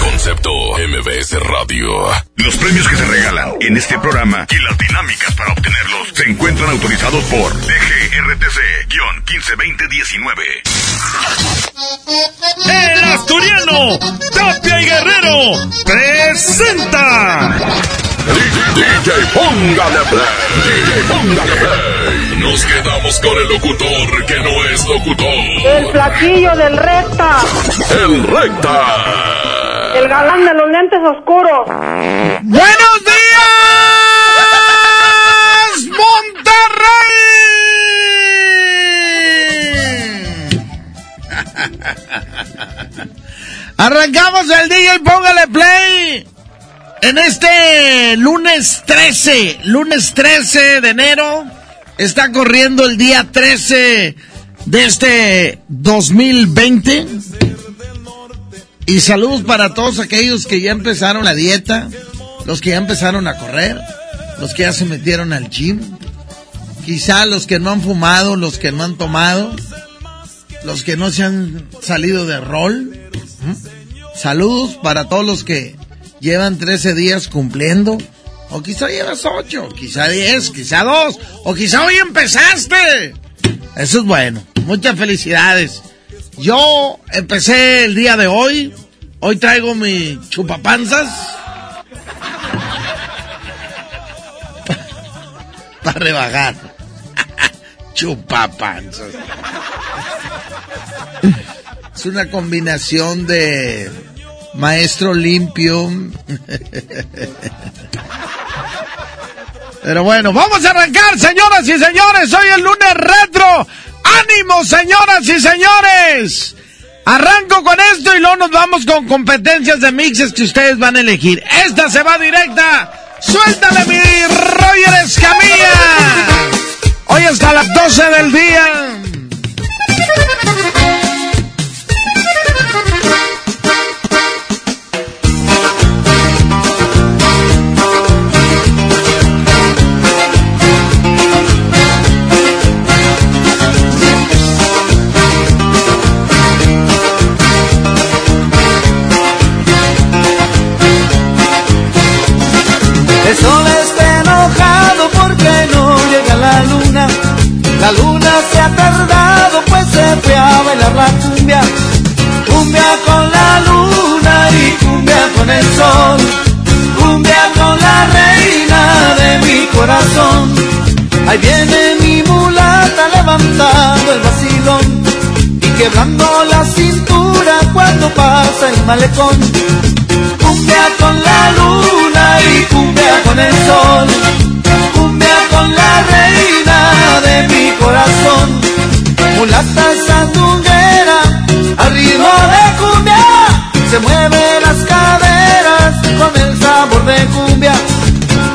Concepto MBS Radio. Los premios que se regalan en este programa y las dinámicas para obtenerlos se encuentran autorizados por DGRTC-152019. El asturiano Tapia y Guerrero presenta. DJ Póngale Play. DJ Póngale Play. Nos quedamos con el locutor que no es locutor. El flaquillo del recta. El recta. El galán de los lentes oscuros. ¡Buenos días, Monterrey! Arrancamos el DJ, póngale play. En este lunes 13, lunes 13 de enero, está corriendo el día 13 de este 2020. Y saludos para todos aquellos que ya empezaron la dieta, los que ya empezaron a correr, los que ya se metieron al gym, quizá los que no han fumado, los que no han tomado, los que no se han salido de rol. ¿Mm? Saludos para todos los que llevan 13 días cumpliendo, o quizá llevas 8, quizá 10, quizá 2, o quizá hoy empezaste. Eso es bueno. Muchas felicidades. Yo empecé el día de hoy. Hoy traigo mi chupapanzas. Para rebajar. chupapanzas. Es una combinación de maestro limpio. Pero bueno, vamos a arrancar, señoras y señores. Hoy el lunes retro. ¡Ánimo, señoras y señores! Arranco con esto y luego nos vamos con competencias de mixes que ustedes van a elegir. Esta se va directa. Suéltale mi Roger Escamilla. Hoy hasta las 12 del día. La cumbia. Cumbia con la luna y cumbia con el sol. Cumbia con la reina de mi corazón. Ahí viene mi mulata levantando el vacilón y quebrando la cintura cuando pasa el malecón. Cumbia con la luna y cumbia con el sol. Cumbia con la reina de mi corazón. Mulata sandunguera, al ritmo de cumbia. Se mueven las caderas con el sabor de cumbia.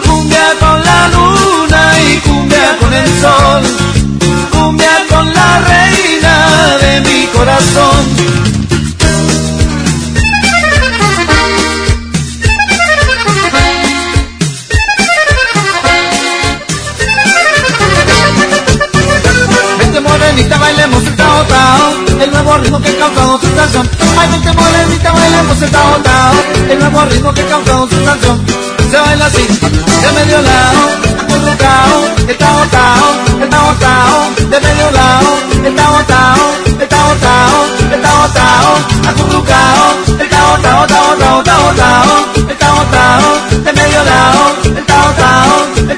Cumbia con la luna y cumbia con el sol. Cumbia con la reina de mi corazón. Vente morenita, bailemos el tao tao El nuevo ritmo que causa sensación Ay, vente morenita, bailemos el tao tao. El nuevo ritmo que causa sensación Se baila así, de medio lado. Acurrucao, tao El tao tao, de medio lado. El tao tao El tao tao, acurrucao. Tao, tao tao, tao tao El tao tao, de medio lado. El tao tao, el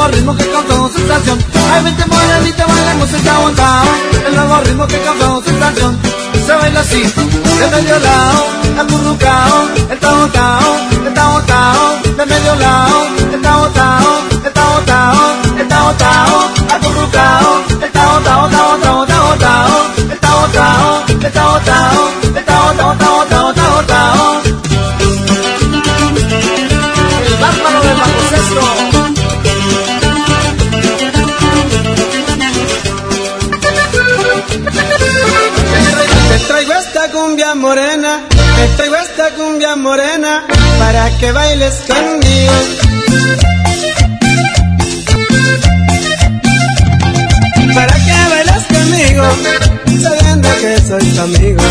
nuevo ritmo que causamos sensación. Ay, vente morenita, bailemos el tao tao, el nuevo ritmo que causamos sensación. Se baila así, de medio lado, acurrucao, el tao tao, el tao de medio lado, el tao el tao el tao tao, acurrucao, el tao tao tao tao tao tao, el tao el tao el tao. Morena, te traigo esta cumbia morena para que bailes conmigo. Para que bailes conmigo, sabiendo que soy tu amigo.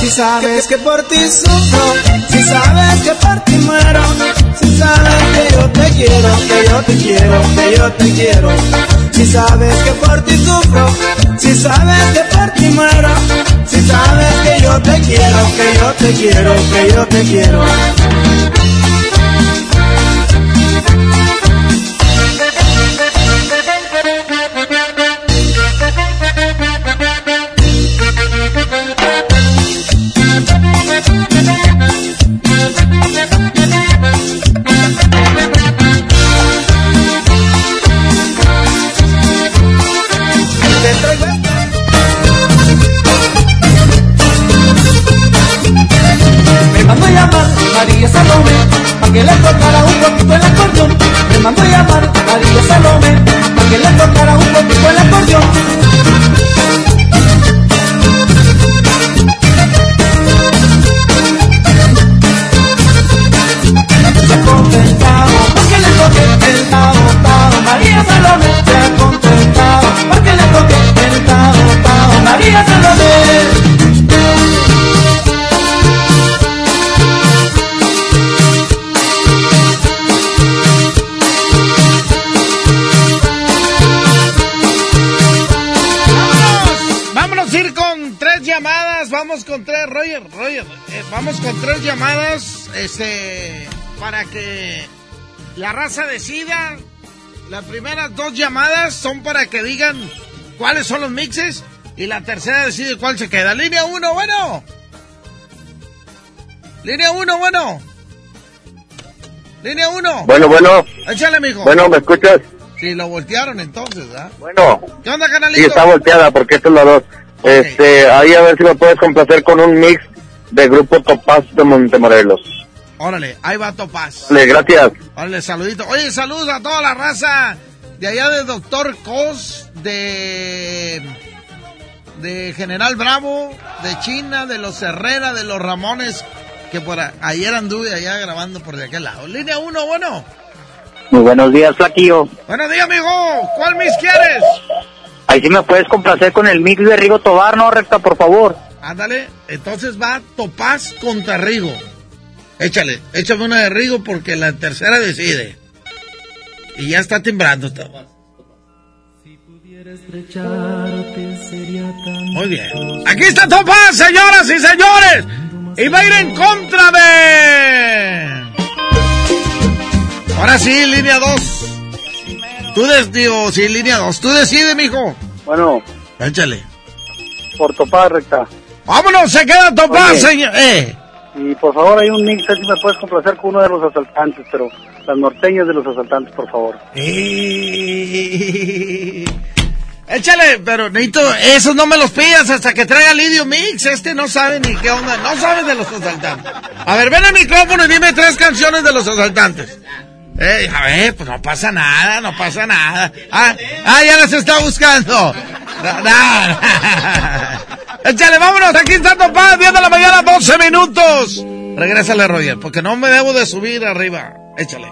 Si sabes que por ti sufro, si sabes que por ti muero, si sabes que yo te quiero, que yo te quiero, que yo te quiero. Si sabes que por ti sufro, si sabes que por ti muero, si sabes que yo te quiero, que yo te quiero, que yo te quiero. Salomé para que le tocara un poquito el acordeón. Me mandó a llamar María Salomé para que le tocara un poquito el acordeón. Este, para que la raza decida. Las primeras dos llamadas son para que digan cuáles son los mixes y la tercera decide cuál se queda. Línea uno, bueno. Línea uno, bueno. Línea uno. Bueno, bueno, Échale, mijo. bueno, ¿me escuchas? Sí, lo voltearon entonces, ¿ah? Bueno, ¿Qué onda, canalito? sí está volteada porque esta es la dos. Este, ahí a ver si me puedes complacer con un mix de Grupo Topaz de Montemorelos. Órale, ahí va Topaz. Vale, gracias. Órale, saludito. Oye, saludos a toda la raza de allá de Doctor Cos, de, de General Bravo, de China, de los Herrera, de los Ramones, que por a- ayer anduve allá grabando por de aquel lado. Línea 1, bueno. Muy buenos días, Flaquillo. Buenos días, amigo. ¿Cuál mix quieres? Ahí sí me puedes complacer con el mix de Rigo Tobar, ¿no, recta, por favor? Ándale, entonces va Topaz contra Rigo. Échale, échame una de Rigo porque la tercera decide. Y ya está timbrando Topaz. Muy bien. Aquí está Topaz, señoras y señores. Y va a ir en contra de... Ahora sí, línea 2. Tú des, digo, sí, línea 2. Tú decides, mijo. Bueno, Échale. por Topaz, recta. Vámonos, se queda Topaz, Oye. señor. Eh. Y por favor, hay un mix, si me puedes complacer con uno de los asaltantes, pero las norteñas de los asaltantes, por favor. Eh. Échale, pero necesito, esos no me los pidas hasta que traiga Lidio Mix. Este no sabe ni qué onda, no sabe de los asaltantes. A ver, ven al micrófono y dime tres canciones de los asaltantes. Eh, a ver, pues no pasa nada, no pasa nada. Ah, ah ya las está buscando. No, no. Échale, vámonos, aquí está Topaz, 10 de la mañana, 12 minutos. Regrésale, Roger, porque no me debo de subir arriba. Échale.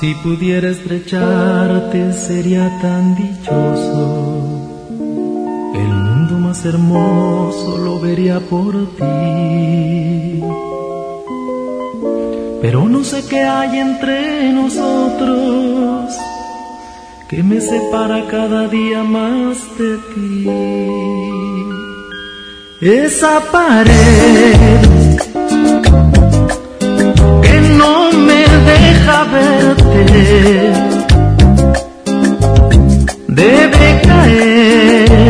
Si pudiera estrecharte sería tan dichoso. El mundo más hermoso lo vería por ti. Pero no sé qué hay entre nosotros que me separa cada día más de ti. Esa pared que no me deja debe caer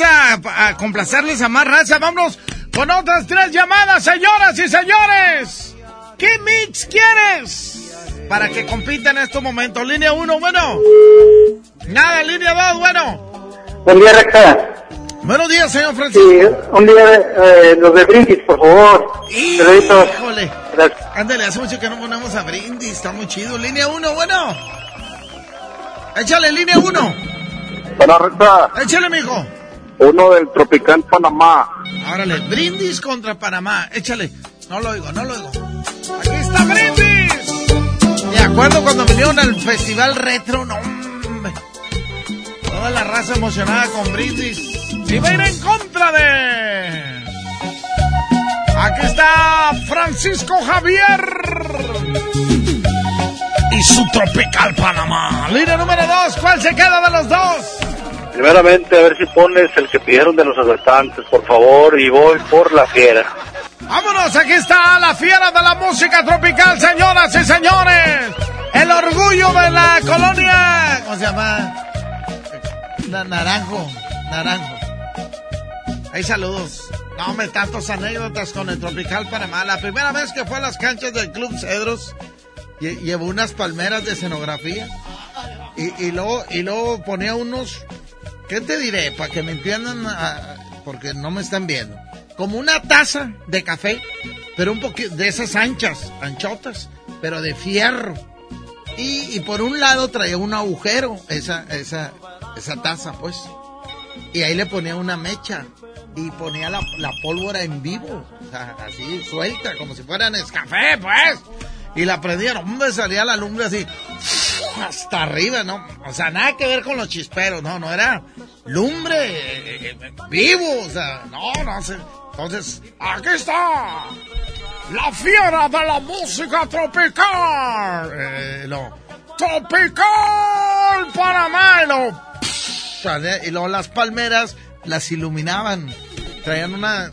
a, a complacerles a más raza. Vámonos con otras tres llamadas, señoras y señores. ¿Qué mix quieres? Para que compitan en estos momentos. Línea 1, bueno. Nada, línea 2, bueno. Buen día, Rexa. Buenos días, señor Francisco. Sí, un día eh, los de Brindis, por favor. Híjole. Ándale, hace mucho que no ponemos a Brindis, está muy chido. Línea 1, bueno. Échale, línea 1. Bueno, Rexa, Échale, mijo. Uno del Tropical Panamá. Árale, Brindis contra Panamá. Échale. No lo oigo, no lo oigo. Aquí está Brindis. Me acuerdo cuando vinieron al Festival Retro, no. Toda la raza emocionada con Brindis. Va a ir en contra de... Aquí está Francisco Javier. Y su Tropical Panamá. Línea número dos, ¿cuál se queda de los dos? Primeramente, a ver si pones el que pidieron de los asaltantes, por favor, y voy por la fiera. Vámonos, aquí está la fiera de la música tropical, señoras y señores. El orgullo de la colonia. ¿Cómo se llama? naranjo. Naranjo. Hay saludos. No, hombre, tantas anécdotas con el Tropical Panamá. La primera vez que fue a las canchas del Club Cedros, llevó unas palmeras de escenografía. Y, luego, y luego ponía unos. ¿Qué te diré? Para que me entiendan, ah, porque no me están viendo. Como una taza de café, pero un poquito de esas anchas, anchotas, pero de fierro. Y, por un lado traía un agujero, esa, esa, esa taza, pues. Y ahí le ponía una mecha y ponía la, pólvora en vivo, o sea, así suelta, como si fueran escafé, pues. Y la prendían, hombre, salía la lumbre así, hasta arriba, ¿no? O sea, nada que ver con los chisperos, no, no era lumbre eh, eh, vivo, o sea, no, no sé. Entonces, aquí está la fiera de la música tropical. Eh, lo, tropical Panamá. Y, y luego las palmeras las iluminaban. Traían una,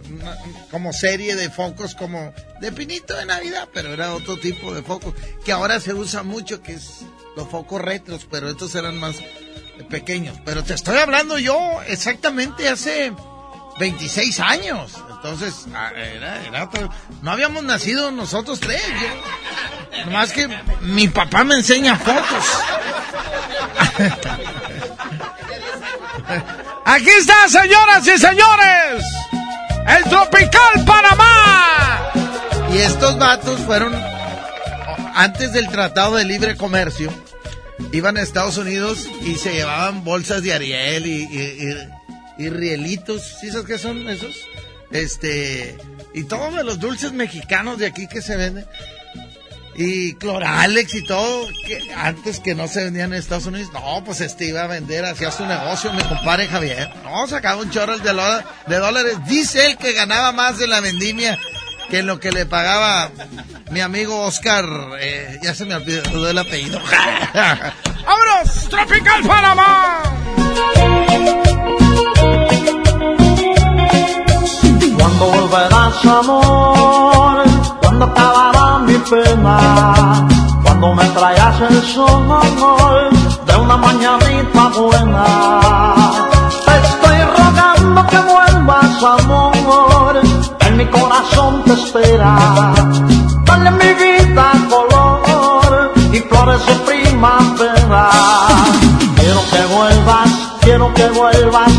como serie de focos como de pinito de Navidad, pero era otro tipo de focos que ahora se usa mucho, que es los focos retros, pero estos eran más pequeños. Pero te estoy hablando yo exactamente hace 26 años. Entonces, ah, era, no habíamos nacido nosotros tres. Yo, nomás que mi papá me enseña fotos. Aquí está, señoras y señores, el Tropical Panamá. Y estos vatos fueron, antes del Tratado de Libre Comercio, iban a Estados Unidos y se llevaban bolsas de Ariel y, y, rielitos. ¿Sí sabes qué son esos? Este, y todos los dulces mexicanos de aquí que se venden y Cloralex y todo, que antes que no se vendían en Estados Unidos, no, pues este iba a vender, hacía su negocio, mi compadre Javier, no, sacaba un chorro de, de dólares, dice él que ganaba más de la vendimia que lo que le pagaba mi amigo Oscar, eh, ya se me olvidó el apellido. ¡Vámonos! ¡Tropical Panamá! De una mañanita buena. Te estoy rogando que vuelvas, amor, en mi corazón te espera. Dale mi vida color y flores de primavera. Quiero que vuelvas, quiero que vuelvas,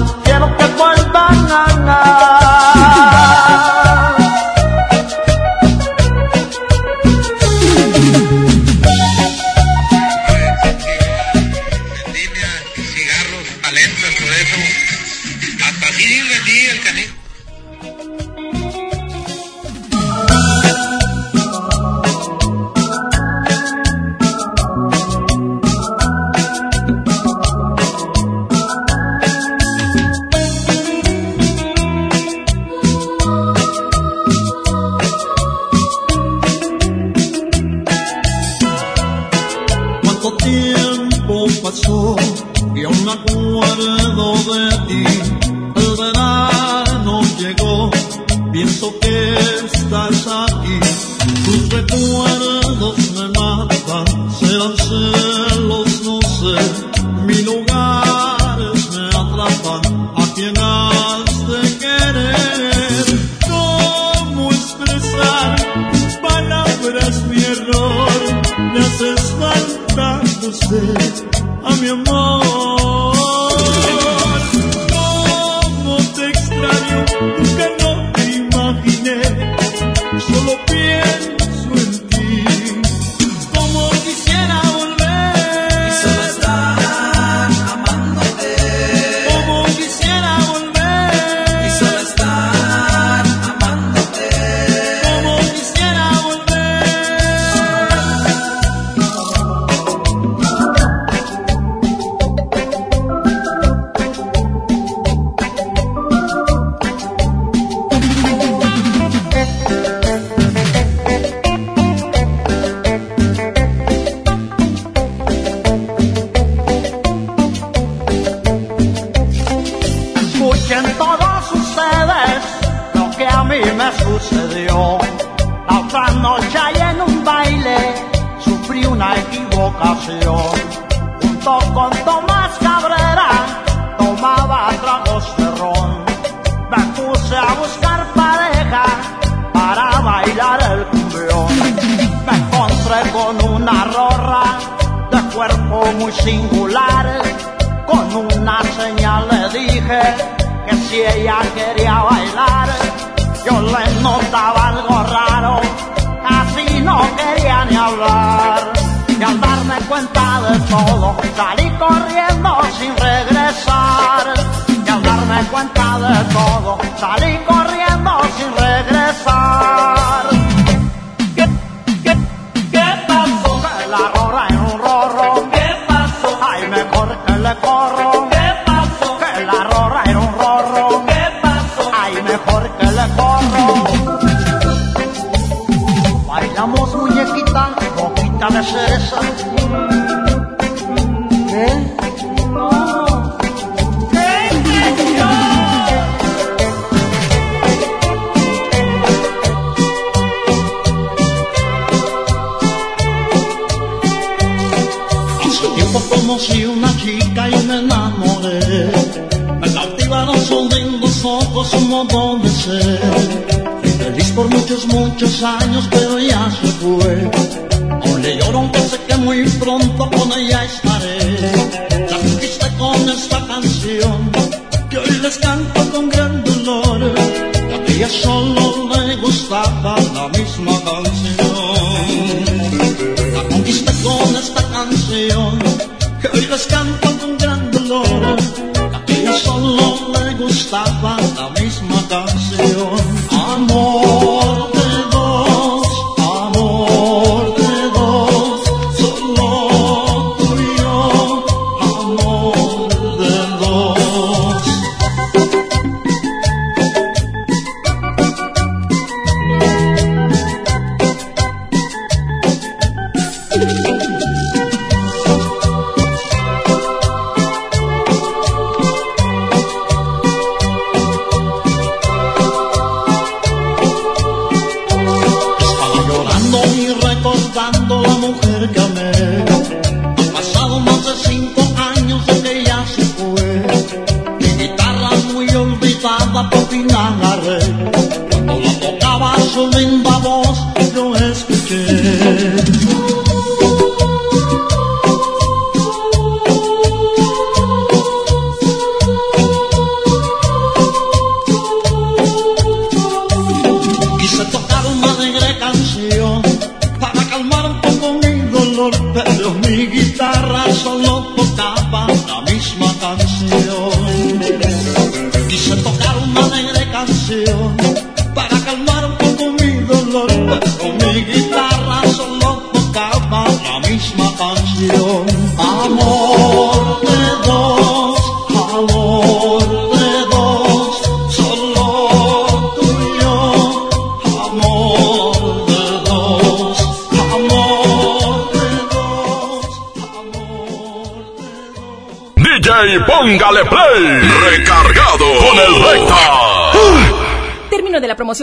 muchos, años, pero ya se fue.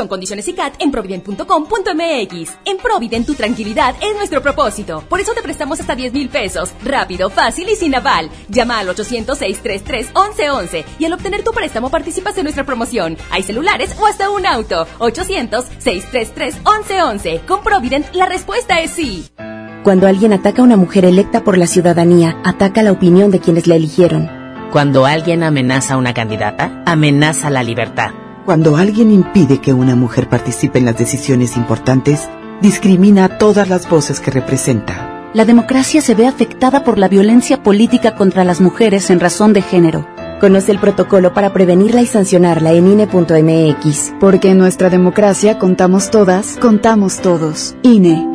Promoción Condiciones y CAT en provident.com.mx. En Provident tu tranquilidad es nuestro propósito. Por eso te prestamos hasta 10 mil pesos. Rápido, fácil y sin aval. Llama al 800-633-1111 y al obtener tu préstamo participas en nuestra promoción. Hay celulares o hasta un auto. 800-633-1111. Con Provident la respuesta es sí. Cuando alguien ataca a una mujer electa por la ciudadanía, ataca la opinión de quienes la eligieron. Cuando alguien amenaza a una candidata, amenaza la libertad. Cuando alguien impide que una mujer participe en las decisiones importantes, discrimina a todas las voces que representa. La democracia se ve afectada por la violencia política contra las mujeres en razón de género. Conoce el protocolo para prevenirla y sancionarla en INE.mx. Porque en nuestra democracia contamos todas, contamos todos. INE.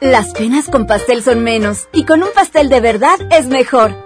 Las penas con pastel son menos y con un pastel de verdad es mejor.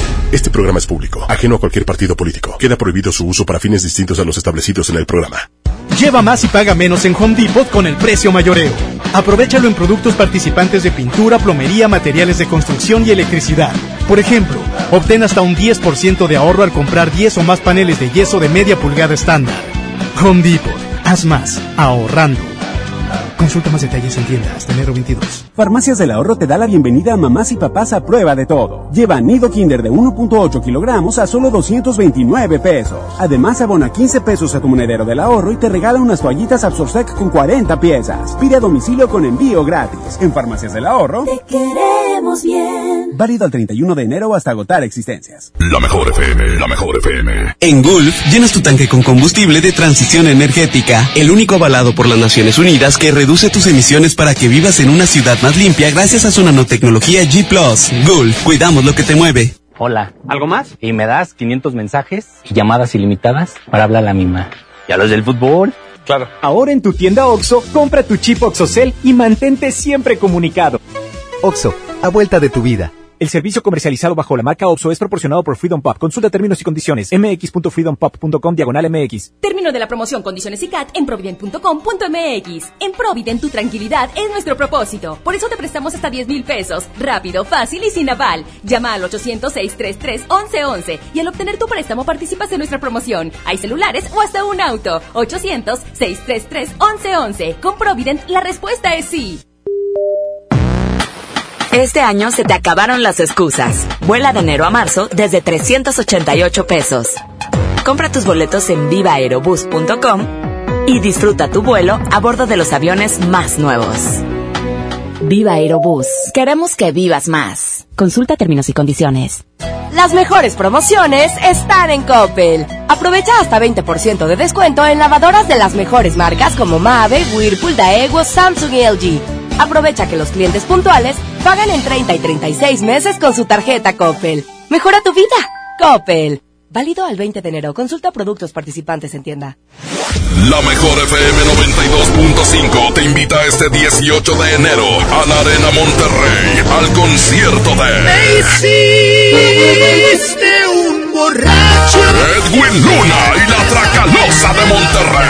Este programa es público, ajeno a cualquier partido político. Queda prohibido su uso para fines distintos a los establecidos en el programa. Lleva más y paga menos en Home Depot con el precio mayoreo. Aprovechalo en productos participantes de pintura, plomería, materiales de construcción y electricidad. Por ejemplo, obtén hasta un 10% de ahorro al comprar 10 o más paneles de yeso de media pulgada estándar. Home Depot. Haz más, ahorrando. Consulta más detalles en tienda hasta enero 22. Farmacias del Ahorro te da la bienvenida a mamás y papás a prueba de todo. Lleva nido kinder de 1.8 kilogramos a solo 229 pesos. Además, abona 15 pesos a tu monedero del ahorro y te regala unas toallitas Absorsec con 40 piezas. Pide a domicilio con envío gratis. En Farmacias del Ahorro. Te queremos bien. Válido al 31 de enero hasta agotar existencias. La mejor FM, la mejor FM. En Gulf, llenas tu tanque con combustible de transición energética, el único avalado por las Naciones Unidas que reduce tus emisiones para que vivas en una ciudad más limpia gracias a su nanotecnología G ⁇ Gulf, cuidamos lo que te mueve. Hola. ¿Algo más? Y me das 500 mensajes y llamadas ilimitadas para hablar a la misma. ¿Y a los del fútbol? Claro. Ahora en tu tienda OXO, compra tu chip OXOCEL y mantente siempre comunicado. OXO, a vuelta de tu vida. El servicio comercializado bajo la marca OPSO es proporcionado por Freedom Pop. Consulta términos y condiciones. mx.freedompop.com diagonal mx. Término de la promoción, condiciones y CAT en provident.com.mx. En Provident tu tranquilidad es nuestro propósito. Por eso te prestamos hasta 10 mil pesos. Rápido, fácil y sin aval. Llama al 800-633-1111 y al obtener tu préstamo participas en nuestra promoción. Hay celulares o hasta un auto. 800-633-1111. Con Provident la respuesta es sí. Este año se te acabaron las excusas. Vuela de enero a marzo desde 388 pesos. Compra tus boletos en vivaerobus.com y disfruta tu vuelo a bordo de los aviones más nuevos. Viva Aerobús. Queremos que vivas más. Consulta términos y condiciones. Las mejores promociones están en Coppel. Aprovecha hasta 20% de descuento en lavadoras de las mejores marcas como Mave, Whirlpool, Daewoo, Samsung y LG. Aprovecha que los clientes puntuales pagan en 30 y 36 meses con su tarjeta Coppel. Mejora tu vida. Coppel. Válido al 20 de enero. Consulta productos participantes en tienda. La mejor FM 92.5 te invita este 18 de enero a la Arena Monterrey al concierto de. Me hiciste un borracho. Edwin Luna y la Tracalosa de Monterrey.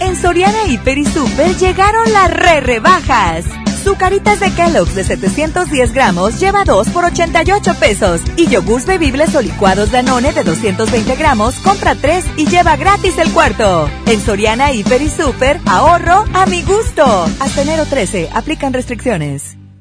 En Soriana Hiper y Super llegaron las re rebajas. Zucaritas de Kellogg's de 710 gramos lleva 2 por 88 pesos. Y yogurts bebibles o licuados Danone de 220 gramos compra 3 y lleva gratis el cuarto. En Soriana Hiper y Super, ahorro a mi gusto. Hasta enero 13, aplican restricciones.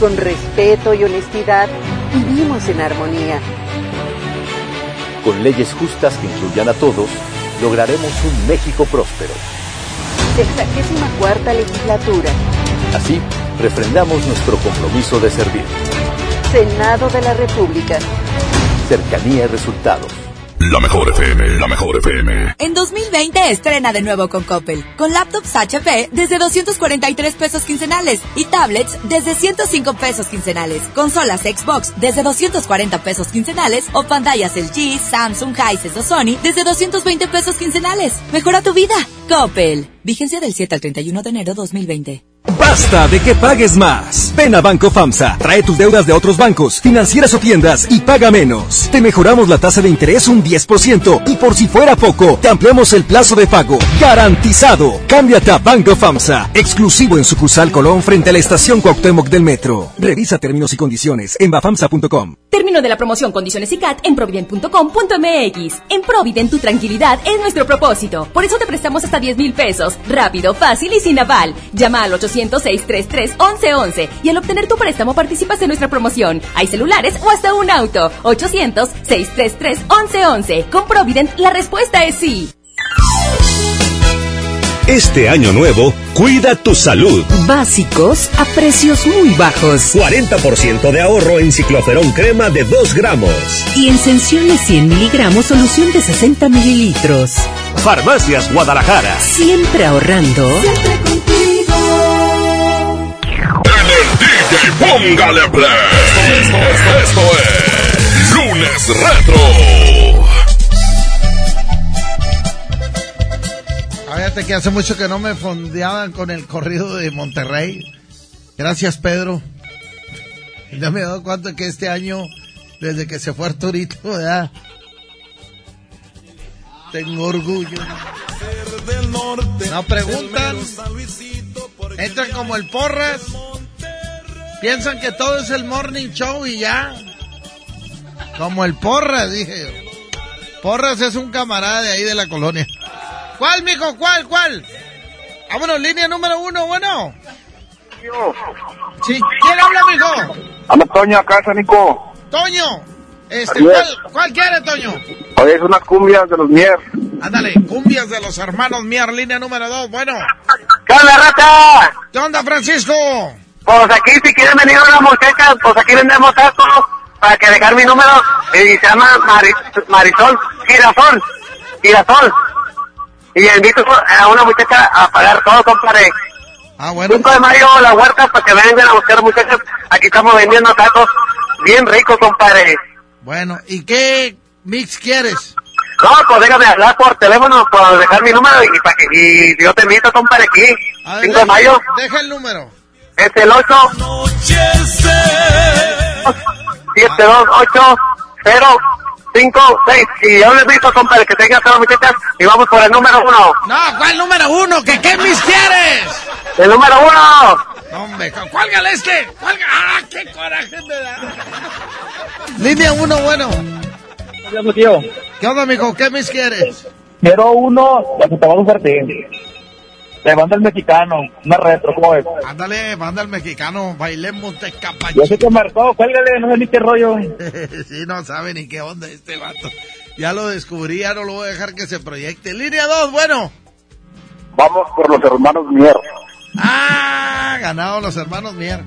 Con respeto y honestidad, vivimos en armonía. Con leyes justas que incluyan a todos, lograremos un México próspero. Sexagésima cuarta legislatura. Así, refrendamos nuestro compromiso de servir. Senado de la República. Cercanía y resultados. La mejor FM, la mejor FM. En 2020 estrena de nuevo con Coppel, con laptops HP desde 243 pesos quincenales y tablets desde 105 pesos quincenales, consolas Xbox desde 240 pesos quincenales o pantallas LG, Samsung, Hisense o Sony desde 220 pesos quincenales. Mejora tu vida. Coppel. Vigencia del 7 al 31 de enero 2020. Basta de que pagues más. Ven a Banco FAMSA, trae tus deudas de otros bancos, financieras o tiendas y paga menos. Te mejoramos la tasa de interés un 10% y por si fuera poco, te ampliamos el plazo de pago. Garantizado. Cámbiate a Banco FAMSA, exclusivo en sucursal Colón frente a la estación Cuauhtémoc del Metro. Revisa términos y condiciones en bafamsa.com. Término de la promoción Condiciones y CAT en provident.com.mx. En Provident tu tranquilidad es nuestro propósito. Por eso te prestamos hasta 10 mil pesos. Rápido, fácil y sin aval. Llama al 800-633-1111 y al obtener tu préstamo participas en nuestra promoción. Hay celulares o hasta un auto. 800-633-1111. Con Provident la respuesta es sí. Este año nuevo, cuida tu salud. Básicos a precios muy bajos. 40% de ahorro en cicloferón crema de 2 gramos. Y en Sensiones 100 miligramos solución de 60 mililitros. Farmacias Guadalajara. Siempre ahorrando. En el DJ Póngale Play. Esto, esto, esto es Lunes Retro. Que hace mucho que no me fondeaban con el corrido de Monterrey. Gracias, Pedro. Ya me he dado cuenta que este año, desde que se fue Arturito, ¿verdad? Tengo orgullo. No preguntan. Entran como el porras. Piensan que todo es el morning show y ya. Como el porras, dije. Porras es un camarada de ahí de la colonia. ¿Cuál, mijo? ¿Cuál? ¿Cuál? Bueno, línea número uno, bueno. Sí, ¿quién habla, mijo? Habla Toño acá, Nico. Toño. Este. ¿cuál, ¿Cuál quiere, Toño? Oye, es unas cumbias de los Mier. Ándale, cumbias de los hermanos Mier, línea número dos, bueno. ¿Qué onda, rata? ¿Qué onda, Francisco? Pues aquí, si quieren venir una muchacha, pues aquí vendemos tacos para que dejar mi número. Y se llama Mari- Marisol Girasol. Girasol. Y invito a una muchacha a pagar todo, compadre. Ah, bueno. 5 de mayo, la huerta, para que vengan a buscar muchachas. Aquí estamos vendiendo tacos bien ricos, compadre. Bueno, ¿y qué mix quieres? No, pues déjame hablar por teléfono, por dejar mi número y, pa' que, y yo te invito, compadre, aquí. Ver, 5 de mayo, Deja el número. es el 8 728 056 Y yo les invito, compadre, que tengan todas las muchachas y vamos por el número uno. No, ¿cuál número uno? ¿Que qué mix quieres? El número uno. No, hombre, cu- cuélgale este. Cuelga. ¡Ah, qué coraje me da! Línea uno, bueno. ¿Qué onda, mijo? ¿Qué mix quieres? Quiero uno, la que te va a Te manda el mexicano, una retro, ¿cómo es? Ándale, manda al mexicano, bailemos de Yo sé que marcó, cuélgale, no sé ni qué rollo. sí, no sabe ni qué onda este vato. Ya lo descubrí, ya no lo voy a dejar que se proyecte. Línea 2, bueno. Vamos por los hermanos Mier. Ah, ganado los hermanos Mier.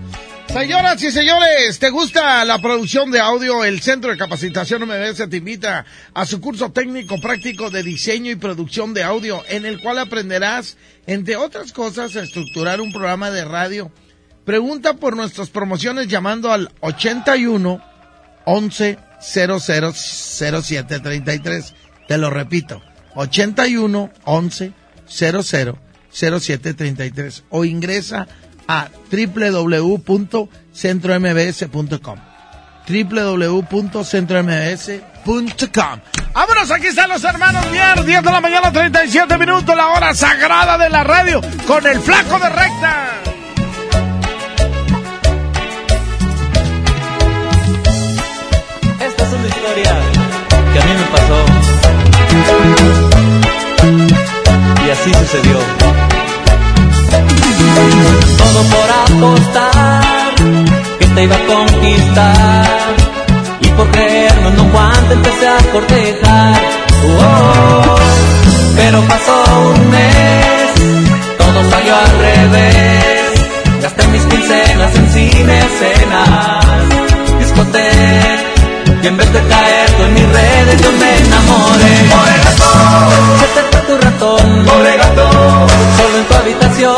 Señoras y señores, ¿te gusta la producción de audio? El Centro de Capacitación MBS te invita a su curso técnico práctico de diseño y producción de audio, en el cual aprenderás, entre otras cosas, a estructurar un programa de radio. Pregunta por nuestras promociones llamando al 81 11 00 07 33. Te lo repito, 81 11 00 0733 o ingresa www.centrombs.com. www.centrombs.com. Vámonos, aquí están los hermanos Mier, 10 de la mañana, 37 minutos, la hora sagrada de la radio, con el flaco de recta. Esta es una historia que a mí me pasó. Y así sucedió. Todo por apostar que te iba a conquistar. Y por creerme en un guante empecé a cortejar. Oh, pero pasó un mes, todo salió al revés. Gasté mis quincenas en cine, escenas, discoteca. Y en vez de caer tú en mis redes yo me enamoré Pobre gato Se te fue tu ratón Pobre habitación.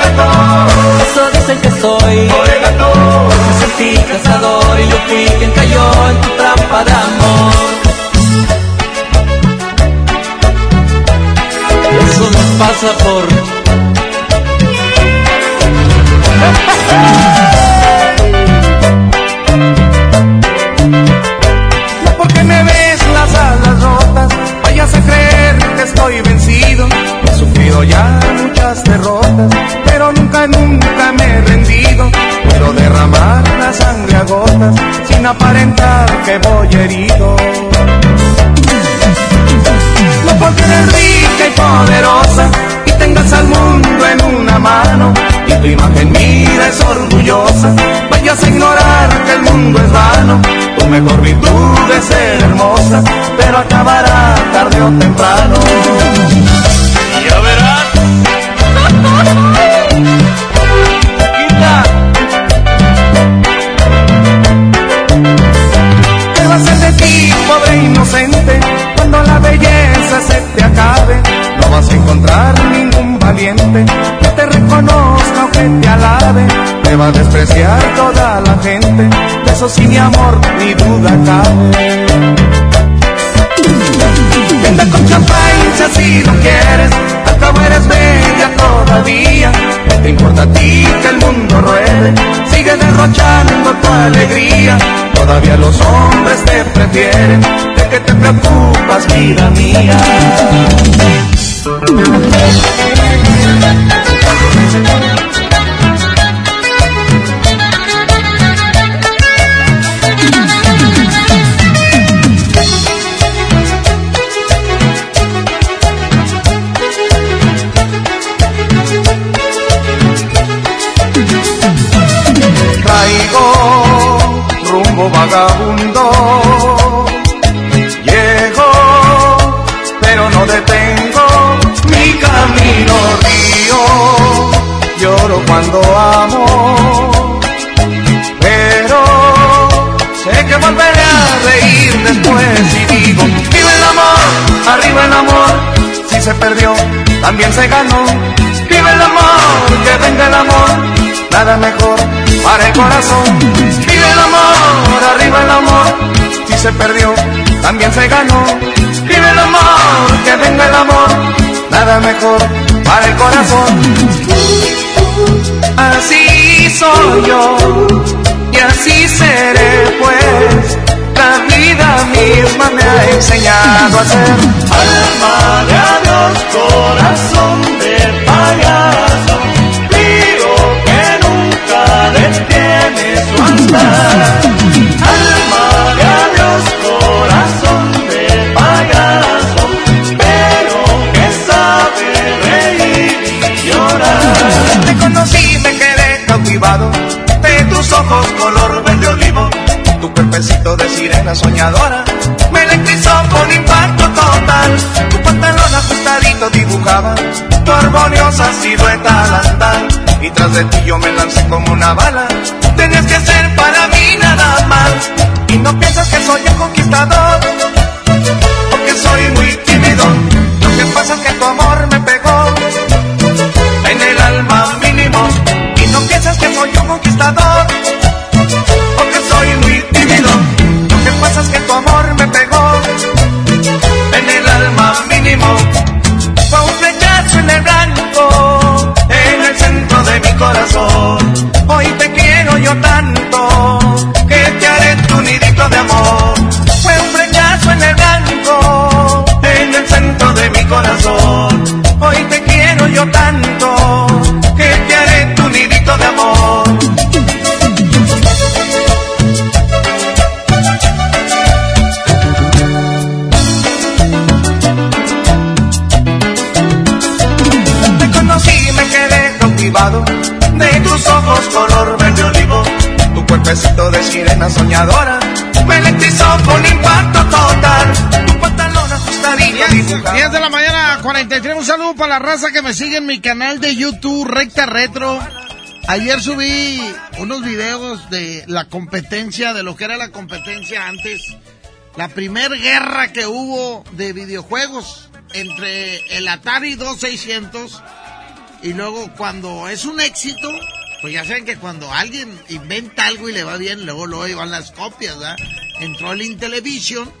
Gato. Eso dicen que soy. Pobre gato. Me sentí cazador y yo fui quien cayó en tu trampa de amor. Eso nos pasa por No porque me ves las alas rotas, vayas a creer que estoy vencido. He sufrido ya muchas derrotas, pero nunca, nunca me he rendido. Puedo derramar la sangre a gotas, sin aparentar que voy herido. No porque eres rica y poderosa, y tengas al mundo en una mano, y tu imagen mira es orgullosa, vayas a ignorar que el mundo es vano. Tu mejor virtud es ser hermosa, pero acabará tarde o temprano. Vas a encontrar ningún valiente que te reconozca o que te alabe. Te va a despreciar toda la gente, de eso sí mi amor ni duda cabe. Venda con champagne si así lo quieres, al cabo eres bella todavía. ¿Qué te importa a ti que el mundo ruede? Sigue derrochando tu alegría. Todavía los hombres te prefieren. ¿De qué te preocupas, vida mía? Vagabundo. Llego, pero no detengo mi camino río. Lloro cuando amo, pero sé que volveré a reír después y digo, vive el amor, arriba el amor, si se perdió, también se ganó. Vive el amor, que venga el amor, nada mejor para el corazón. Vive el amor, arriba el amor, si se perdió, también se ganó. Vive el amor, que venga el amor, nada mejor para el corazón. Así soy yo y así seré pues. La vida misma me ha enseñado a ser alma de adiós, corazón de payaso, río que nunca detiene su andar. Sirena soñadora me electrizó con impacto total. Tu pantalón ajustadito dibujaba tu armoniosa silueta al andar. Y tras de ti yo me lancé como una bala. Tenías que ser para mí nada más. Y no piensas que soy un conquistador, porque soy muy tímido. Lo que pasa es que tu amor me pegó en el alma mínimo. Y no piensas que soy un conquistador, tanto que te haré tu nidito de amor. Te conocí, me quedé cautivado de tus ojos color verde olivo. Tu cuerpecito de sirena soñadora me electrizó con de la mañana, 43. Un saludo para la raza que me sigue en mi canal de YouTube, Recta Retro. Ayer subí unos videos de la competencia, de lo que era la competencia antes. La primer guerra que hubo de videojuegos entre el Atari 2600 y luego cuando es un éxito, pues ya saben que cuando alguien inventa algo y le va bien, luego luego van las copias, ¿verdad? Entró el Intellivision,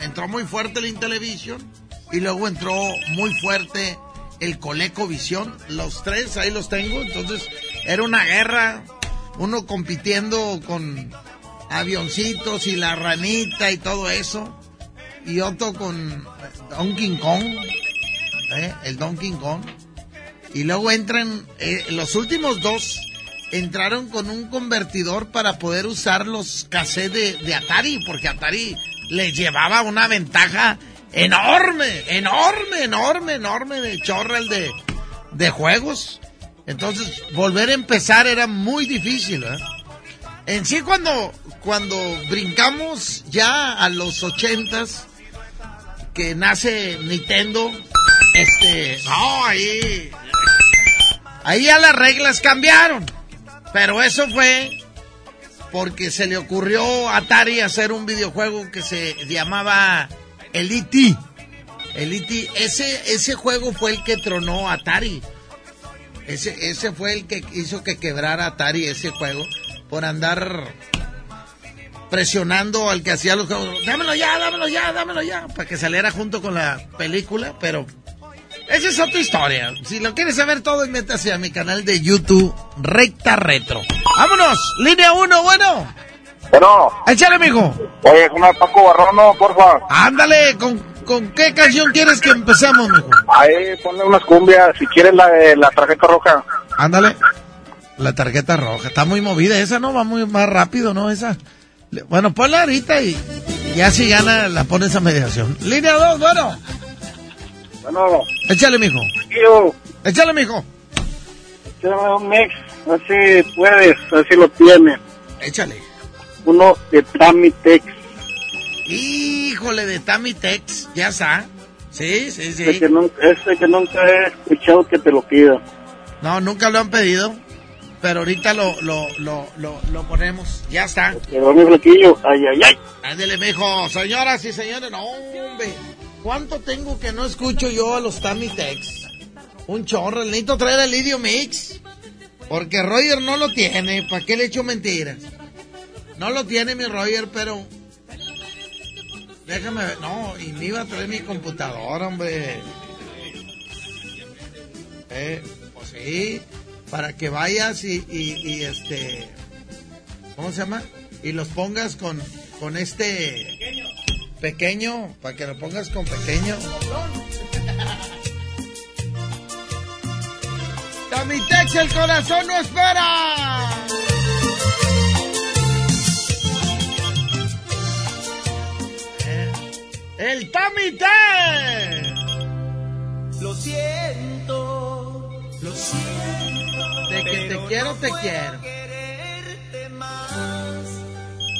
entró muy fuerte el Intellivision y luego entró muy fuerte el ColecoVision. Los tres ahí los tengo, entonces era una guerra, uno compitiendo con avioncitos y la ranita y todo eso, y otro con Donkey Kong, ¿eh? el Donkey Kong. Y luego entran, eh, los últimos dos entraron con un convertidor para poder usar los cassettes de, de Atari, porque Atari les llevaba una ventaja enorme, enorme, enorme, enorme de chorral de, de juegos. Entonces, volver a empezar era muy difícil. ¿eh? En sí, cuando, cuando brincamos ya a los ochentas, que nace Nintendo, este, no, ahí, ahí ya las reglas cambiaron. Pero eso fue porque se le ocurrió a Atari hacer un videojuego que se llamaba el E.T. E.T. Ese, ese juego fue el que tronó Atari. Ese, ese fue el que hizo que quebrara Atari ese juego por andar presionando al que hacía los juegos. Dámelo ya, dámelo ya, dámelo ya. Para que saliera junto con la película, pero esa es otra historia. Si lo quieres saber todo, métase a mi canal de YouTube, Recta Retro. ¡Vámonos! Línea 1, bueno. Bueno. Échale, mijo. Oye, es una Paco Barrono, porfa. Ándale, ¿con, ¿con qué canción quieres que empecemos, mijo? Ahí, ponle unas cumbias, si quieres la de la tarjeta roja. Ándale. La tarjeta roja. Está muy movida esa, ¿no? Va muy más rápido, ¿no? Esa. Bueno, ponla ahorita y ya si gana la pones a mediación. Línea 2, bueno. Bueno. Échale, mijo. Yo, Échale, mijo. échame un mix, a ver si puedes, a ver si lo tienes. Échale. Uno de Tamitex, Híjole, de Tammy Tex. Ya está. Sí, sí, ese sí. que, nunca, ese que nunca he escuchado que te lo pida. No, nunca lo han pedido. Pero ahorita lo, lo, lo, lo, lo ponemos. Ya está. Quedó mi flequillo, ay, ay, ay. Ándele, mijo. Señoras y señores, no, hombre. ¿Cuánto tengo que no escucho yo a los Tammy Tex? Un chorro. Necesito traer el Idio Mix. Porque Roger no lo tiene. ¿Para qué le echo mentiras? No lo tiene mi Roger, pero... Déjame ver. No, y me iba a traer mi computadora, hombre. Eh, pues sí. Para que vayas y, y, este... ¿Cómo se llama? Y los pongas con, con este... Pequeño, para que lo pongas con pequeño. Tamitex, el corazón no espera. El Tamitex. Lo siento, lo siento. De que te quiero, te quiero. quererte más.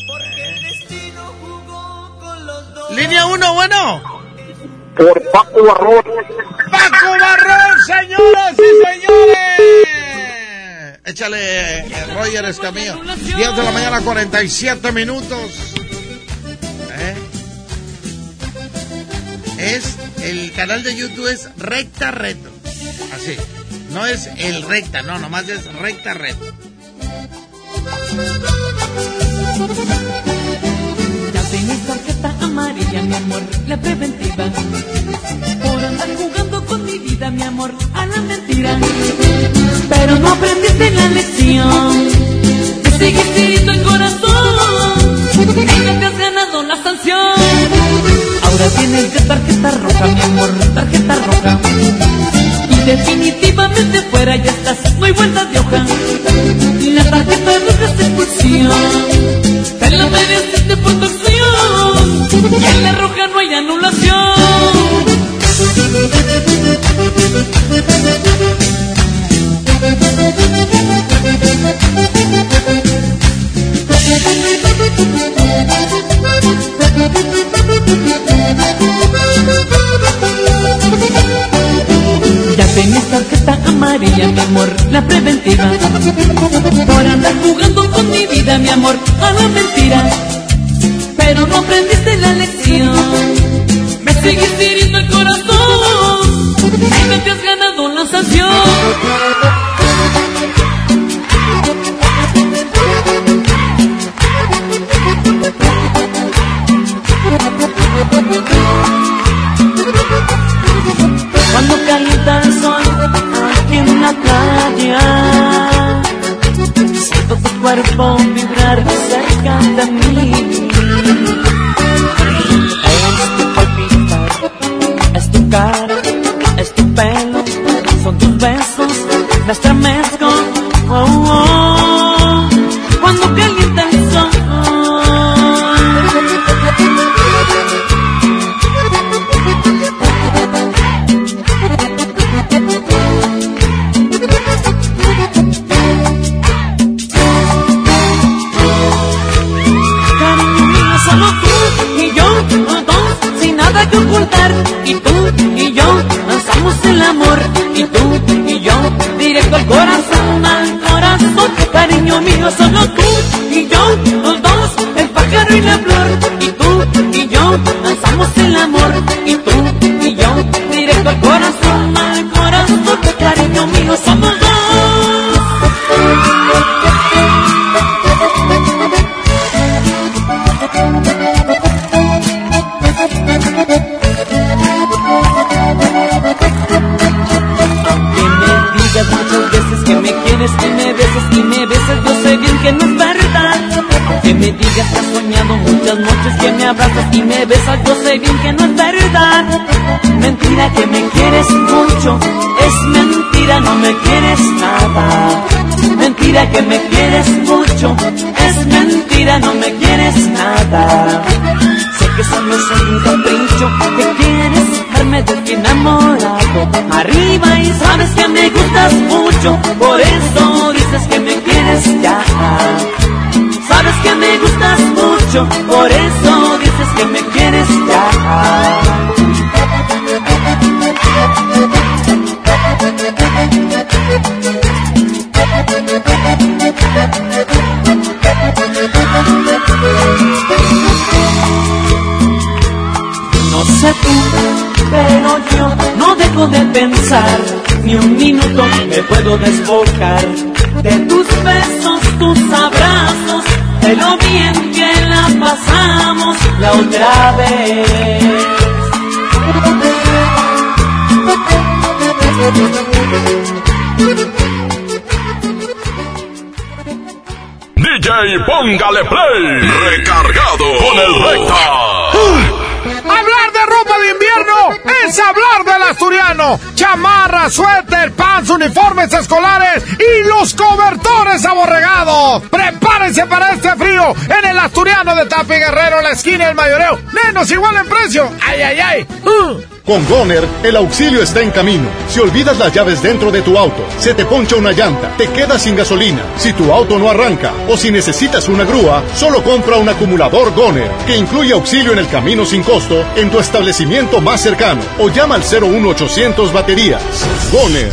Porque el destino jugó con los dos. Línea 1, bueno. Por Paco Barrón. Paco Barrón, señoras y señores. Échale, eh, Roger Escamilla. 10 de la mañana, 47 minutos. ¿Eh? Es, el canal de YouTube es Recta Reto. Así. No es el Recta, no, nomás es Recta Reto. Ya tienes tarjeta amarilla, mi amor, la preventiva. Por andar jugando con mi vida, mi amor, a la mentira. Pero no aprendiste la lección. Te sigues hiriendo el corazón. Ella te has ganado la sanción. Ahora tienes ya tarjeta roja, mi amor, tarjeta roja. Y definitivamente fuera ya estás, no hay vuelta de hoja. La tarjeta roja es expulsión. Te la mereciste por tu acción. Y en la roja no hay anulación. Amarilla, mi amor, la preventiva. Por andar jugando con mi vida, mi amor, a la mentira. Pero no aprendiste la lección. Me sigues hiriendo el corazón. Y no te has ganado la sanción. Por eso dices que me quieres ya. No sé tú, pero yo no dejo de pensar, ni un minuto me puedo desbocar otra vez. DJ Póngale Play. Recargado con el recta. Hablar de ropa de invierno es hablar del asturiano. Chamarra, suéter, pants, uniformes escolares y los cobertores aborregados. Prepárense para este frío en el asturiano de Tapi Guerrero, la esquina del mayoreo. Menos igual en precio. Ay, ay, ay. Uh. Con Goner, el auxilio está en camino. Si olvidas las llaves dentro de tu auto, se te poncha una llanta, te quedas sin gasolina, si tu auto no arranca o si necesitas una grúa, solo compra un acumulador Goner, que incluye auxilio en el camino sin costo en tu establecimiento más cercano o llama al 01800 baterías. Goner,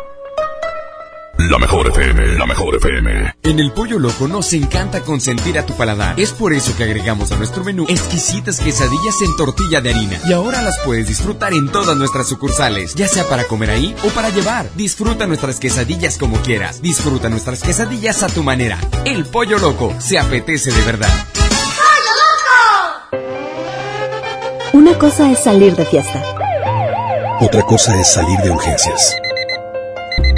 La mejor FM, la mejor FM. En el Pollo Loco nos encanta consentir a tu paladar. Es por eso que agregamos a nuestro menú exquisitas quesadillas en tortilla de harina. Y ahora las puedes disfrutar en todas nuestras sucursales, ya sea para comer ahí o para llevar. Disfruta nuestras quesadillas como quieras. Disfruta nuestras quesadillas a tu manera. El Pollo Loco se apetece de verdad. Una cosa es salir de fiesta. Otra cosa es salir de urgencias.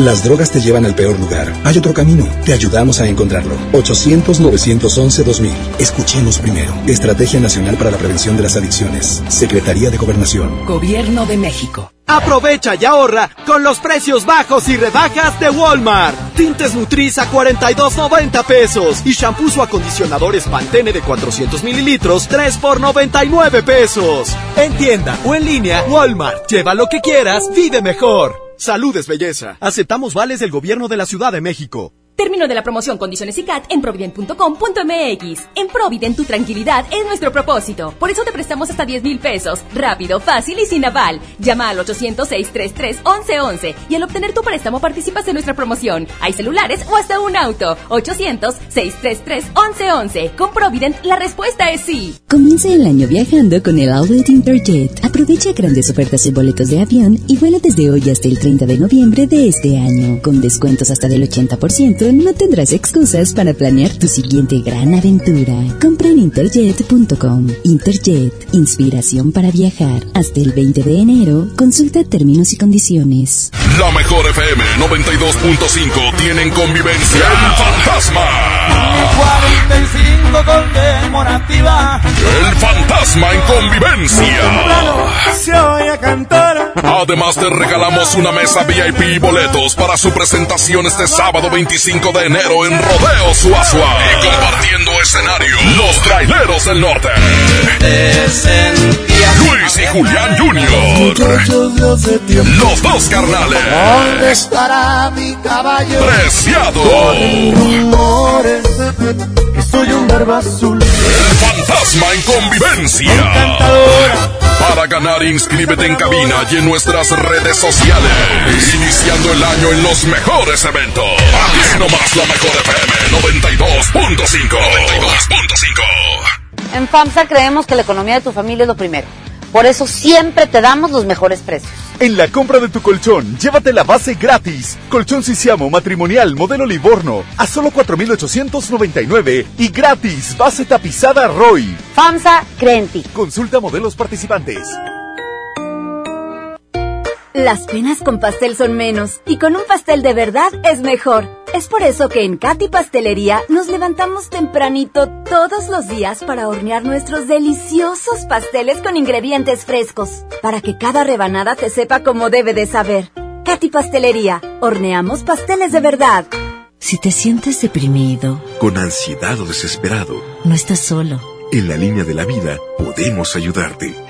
Las drogas te llevan al peor lugar. Hay otro camino. Te ayudamos a encontrarlo. 800-911-2000. Escuchemos primero. Estrategia Nacional para la Prevención de las Adicciones. Secretaría de Gobernación. Gobierno de México. Aprovecha y ahorra con los precios bajos y rebajas de Walmart. Tintes Nutriz a 42.90 pesos y shampoos o acondicionadores Pantene de 400 mililitros 3 por 99 pesos. En tienda o en línea, Walmart. Lleva lo que quieras, vive mejor. Saludes belleza. Aceptamos vales del gobierno de la Ciudad de México. Término de la promoción, condiciones y CAT en provident.com.mx. En Provident tu tranquilidad es nuestro propósito. Por eso te prestamos hasta 10 mil pesos. Rápido, fácil y sin aval. Llama al 800-633-1111 y al obtener tu préstamo participas en nuestra promoción. Hay celulares o hasta un auto. 800-633-1111. Con Provident la respuesta es sí. Comienza el año viajando con el Outlet Interjet. Aprovecha grandes ofertas en boletos de avión y vuela desde hoy hasta el 30 de noviembre de este año. Con descuentos hasta del 80% no tendrás excusas para planear tu siguiente gran aventura. Compra en interjet.com. Interjet, inspiración para viajar. Hasta el 20 de enero, consulta términos y condiciones. La mejor FM 92.5 tienen convivencia El Fantasma. 45 conmemorativa. El Fantasma en convivencia. Se oye cantar. Además te regalamos una mesa VIP y boletos para su presentación este sábado 25 de enero en Rodeo Suazua. Y compartiendo escenario, los traileros del norte. Luis y Julián Jr. Los dos carnales. ¿Dónde estará mi caballo? Preciado. Soy un barba azul. El fantasma en convivencia. Para ganar, inscríbete en cabina y en nuestras redes sociales. Iniciando el año en los mejores eventos. Aquí nomás la mejor FM 92.5. 92.5. En FAMSA creemos que la economía de tu familia es lo primero. Por eso siempre te damos los mejores precios. En la compra de tu colchón, llévate la base gratis. Colchón Sisiamo matrimonial modelo Livorno a solo 4,899 y gratis base tapizada Roy. FAMSA cree en ti. Consulta modelos participantes. Las penas con pastel son menos y con un pastel de verdad es mejor. Es por eso que en Katy Pastelería nos levantamos tempranito todos los días para hornear nuestros deliciosos pasteles con ingredientes frescos, para que cada rebanada te sepa como debe de saber. Katy Pastelería, horneamos pasteles de verdad. Si te sientes deprimido, con ansiedad o desesperado, no estás solo. En la línea de la vida podemos ayudarte.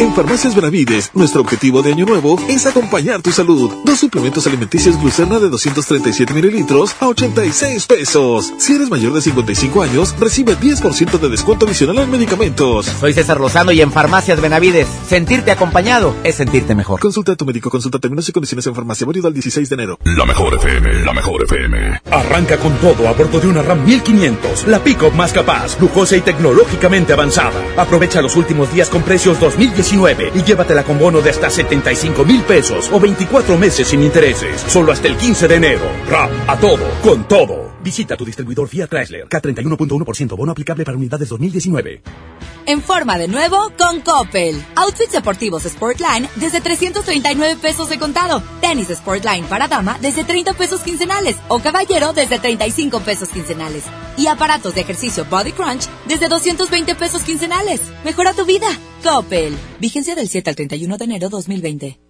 En Farmacias Benavides, nuestro objetivo de año nuevo es acompañar tu salud. Dos suplementos alimenticios Glucerna de 237 mililitros a 86 pesos. Si eres mayor de 55 años, recibe 10% de descuento adicional en medicamentos. Soy César Lozano y en Farmacias Benavides, sentirte acompañado es sentirte mejor. Consulta a tu médico, consulta términos y condiciones en farmacia, válido al 16 de enero. La mejor FM, la mejor FM. Arranca con todo a bordo de una RAM 1500, la pick-up más capaz, lujosa y tecnológicamente avanzada. Aprovecha los últimos días con precios 2019 y llévatela con bono de hasta 75 mil pesos o 24 meses sin intereses. Solo hasta el 15 de enero. RAP a todo, con todo. Visita tu distribuidor Fiat Chrysler. K31.1% bono aplicable para unidades 2019. En forma de nuevo con Coppel. Outfits deportivos Sportline desde 339 pesos de contado. Tenis Sportline para dama desde 30 pesos quincenales. O caballero desde 35 pesos quincenales. Y aparatos de ejercicio Body Crunch desde 220 pesos quincenales. Mejora tu vida. Coppel. Vigencia del 7 al 31 de enero 2020.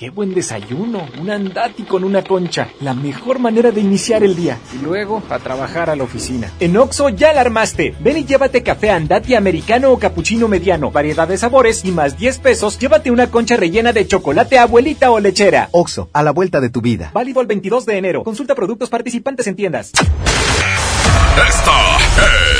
Qué buen desayuno, un andati con una concha, la mejor manera de iniciar el día. Y luego a trabajar a la oficina. En Oxo ya la armaste. Ven y llévate café andati americano o capuchino mediano, variedad de sabores y más 10 pesos, llévate una concha rellena de chocolate abuelita o lechera. Oxo, a la vuelta de tu vida. Válido el 22 de enero. Consulta productos participantes en tiendas. Esta es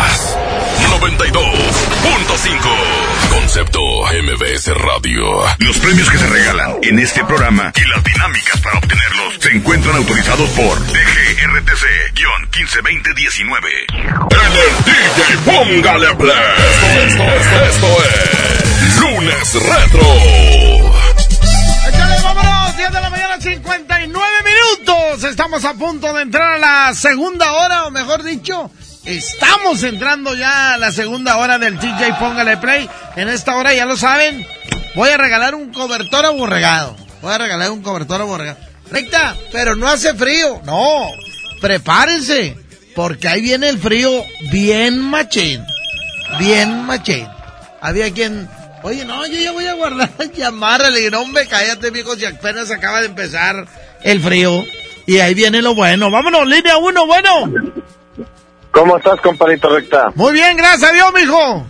92.5. Concepto MBS Radio. Los premios que se regalan en este programa y las dinámicas para obtenerlos se encuentran autorizados por DGRTC-152019. En el DJ Póngale Play. Esto, esto, esto es Lunes Retro. Échale, vámonos, 10 de la mañana, 59 minutos. Estamos a punto de entrar a la segunda hora, o mejor dicho, estamos entrando ya a la segunda hora del DJ Póngale Play. En esta hora, ya lo saben, voy a regalar un cobertor aborregado. Voy a regalar un cobertor aborregado. Recta, pero no hace frío. No, prepárense, porque ahí viene el frío bien machín. Bien machín. Había quien, oye, no, yo ya voy a guardar llamar. Le digo, hombre, cállate, viejo, si apenas acaba de empezar el frío. Y ahí viene lo bueno. Vámonos, línea uno, bueno. ¿Cómo estás, compadrito recta? Muy bien, gracias a Dios, mijo.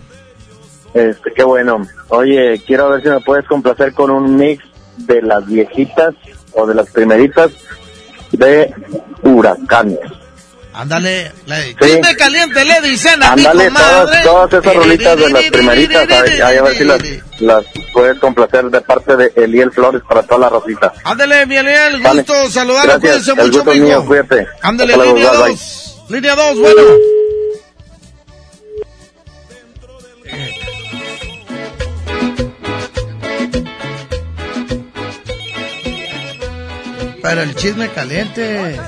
Este, qué bueno. Oye, quiero ver si me puedes complacer con un mix de las viejitas o de las primeritas de huracanes. Ándale, le Chisme caliente, le dicen a Ándale, todas, todas esas rolitas de las primeritas, ahí, ahí a ver si las, las puedes complacer de parte de Eliel Flores para toda la rosita. Ándale, mi Eliel, Vale. gusto saludarlo, Gracias, cuídense el mucho, gusto mío, cuídate. Ándale, línea bye, bye. 2. Línea 2, bueno. Pero el chisme caliente.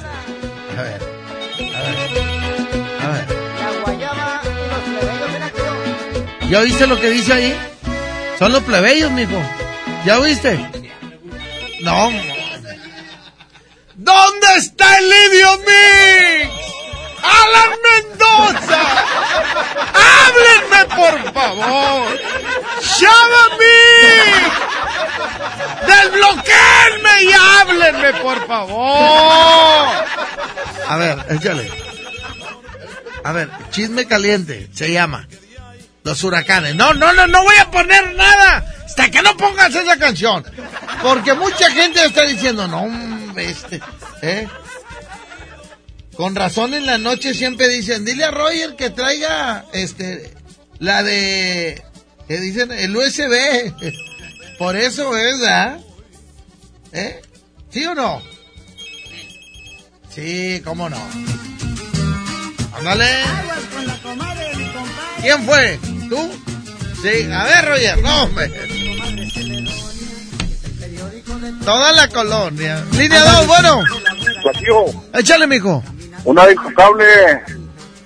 A ver. A ver. A ver. ¿Ya oíste lo que dice ahí? Son los plebeyos, mijo. ¿Ya oíste? No. ¿Dónde está el Lidio Mix? ¡Alan Mendoza! ¡Háblenme, por favor! ¡Chava Mix! ¡Desbloqueenme y háblenme, por favor! A ver, échale. A ver, chisme caliente, se llama. Los huracanes. No, no, no, no voy a poner nada hasta que no pongas esa canción. Porque mucha gente está diciendo, no, este, ¿eh? Con razón en la noche siempre dicen, dile a Roger que traiga, este, la de, que dicen, el USB. Por eso es, ¿verdad? ¿Eh? ¿Sí o no? Sí, cómo no. Ándale. ¿Quién fue? ¿Tú? Sí, a ver, Roger, no, hombre. Toda la colonia. Línea 2, bueno. Échale, mijo. Una de cable,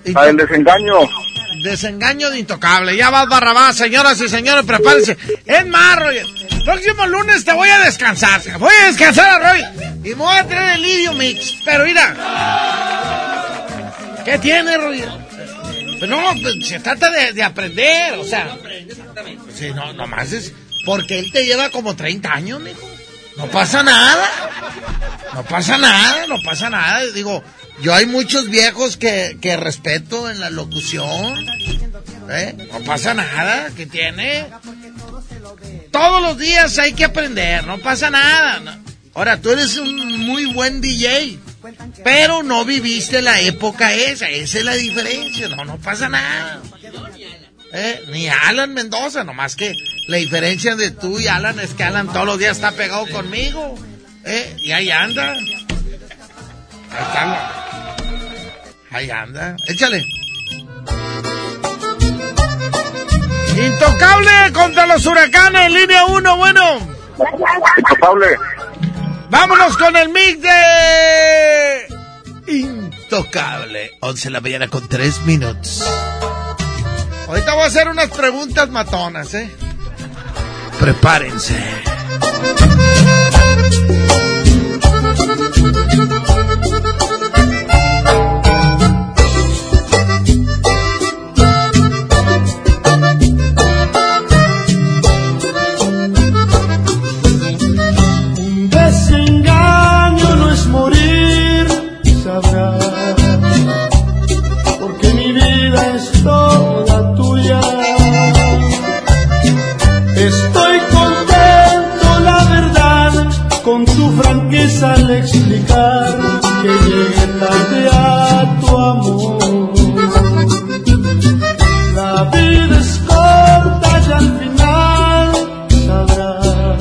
la del desengaño. Desengaño de intocable. Ya vas, Barrabás, señoras y señores, prepárense. Es más, Roger. Próximo lunes te voy a descansar. Voy a descansar a Roy. Y me voy a traer el Lidio Mix. Pero mira. ¿Qué tiene, Roger? Pues no, pues, se trata de, de aprender, o sea. Sí, no, nomás es porque él te lleva como 30 años, mijo. No pasa nada. No pasa nada, no pasa nada. Digo, yo hay muchos viejos que, que respeto en la locución. ¿eh? No pasa nada, ¿qué tiene? Todos los días hay que aprender, no pasa nada. Ahora, tú eres un muy buen DJ, pero no viviste la época esa, esa es la diferencia, no, no pasa nada. ¿Eh? Ni Alan Mendoza, nomás que la diferencia de tú y Alan es que Alan todos los días está pegado conmigo. ¿eh? Y ahí anda. Ahí está. Ahí anda. Échale. Intocable contra los huracanes, línea 1, bueno. Intocable. Vámonos con el mix de... Intocable. 11 de la mañana con 3 minutos. Ahorita voy a hacer unas preguntas matonas, ¿eh? Prepárense. explicar que llegué tarde a tu amor. La vida es corta y al final sabrás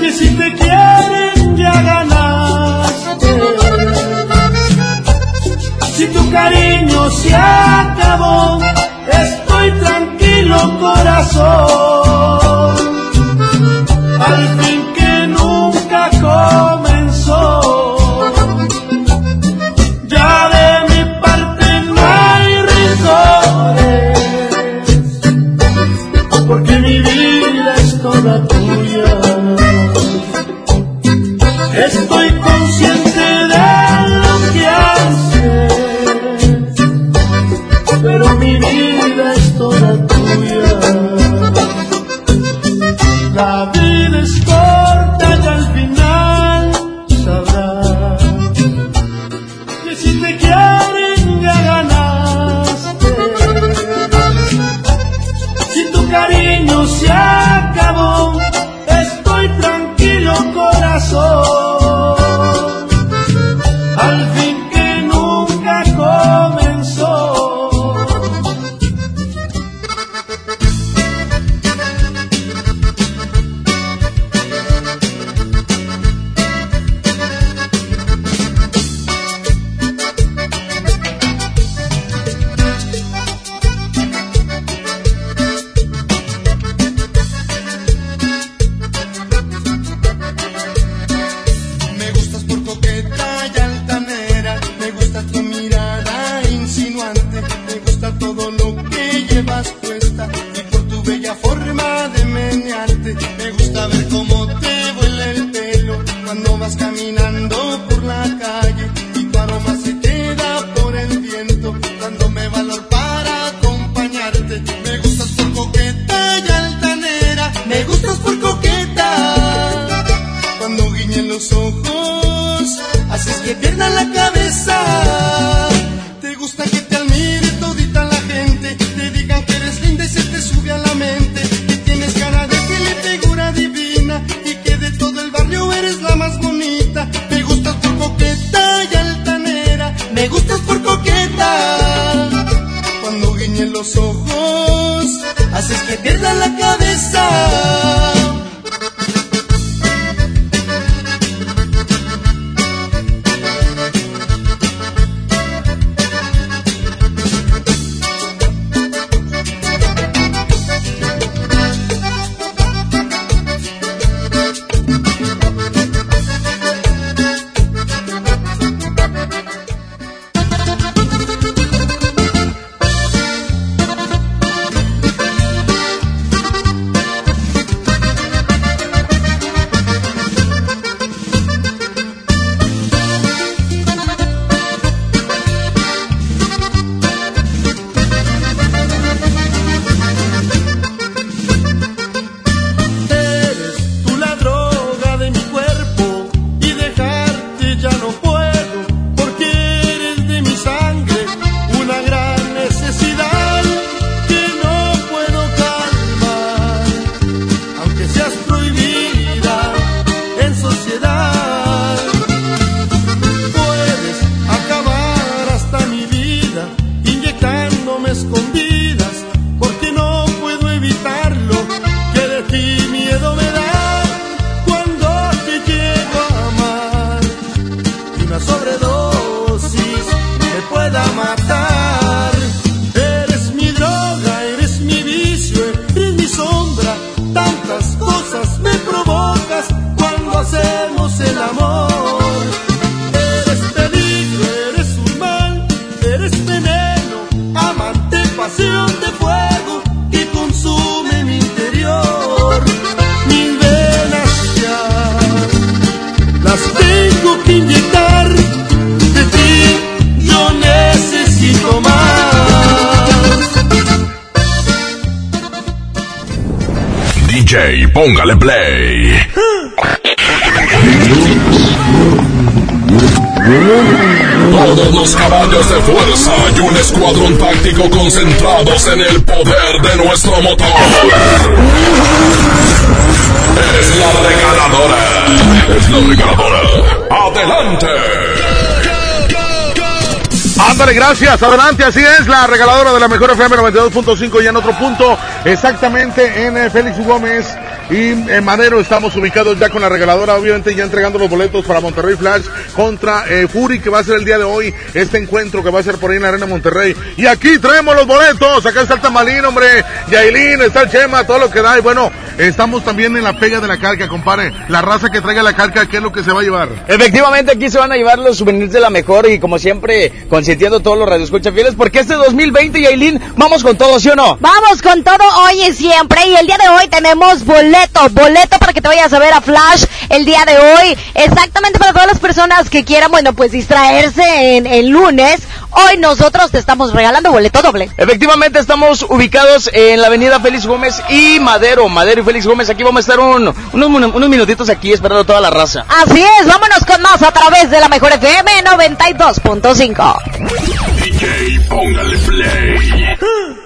que si te quieren ya ganaste. Si tu cariño se acabó, estoy tranquilo corazón. Al Ándale, gracias. Adelante, así es, la regaladora de la mejor FM 92.5 y en otro punto, exactamente en eh, Félix Gómez y en Madero estamos ubicados ya con la regaladora, obviamente ya entregando los boletos para Monterrey Flash contra eh, Fury, que va a ser el día de hoy, este encuentro que va a ser por ahí en la Arena Monterrey. Y aquí traemos los boletos, acá está el Tamalín, hombre, Yailín, está el Chema, todo lo que da. Y bueno, estamos también en la pega de la carga, compadre. La raza que traiga la carga, ¿qué es lo que se va a llevar? Efectivamente, aquí se van a llevar los souvenirs de la mejor y como siempre, consintiendo todos los radioescuchas fieles, porque este 2020, Yailin, vamos con todo, ¿sí o no? Vamos con todo hoy y siempre. Y el día de hoy tenemos boleto, boleto para que te vayas a ver a Flash el día de hoy. Exactamente para todas las personas que quieran, bueno, pues distraerse en el lunes. Hoy nosotros te estamos regalando boleto doble. Efectivamente, estamos ubicados en la avenida Félix Gómez y Madero. Madero y Félix Gómez. Aquí vamos a estar un- unos, unos minutitos aquí esperando a toda la raza. Así es, vámonos con más a través de la mejor FM 92.5. DJ, póngale play.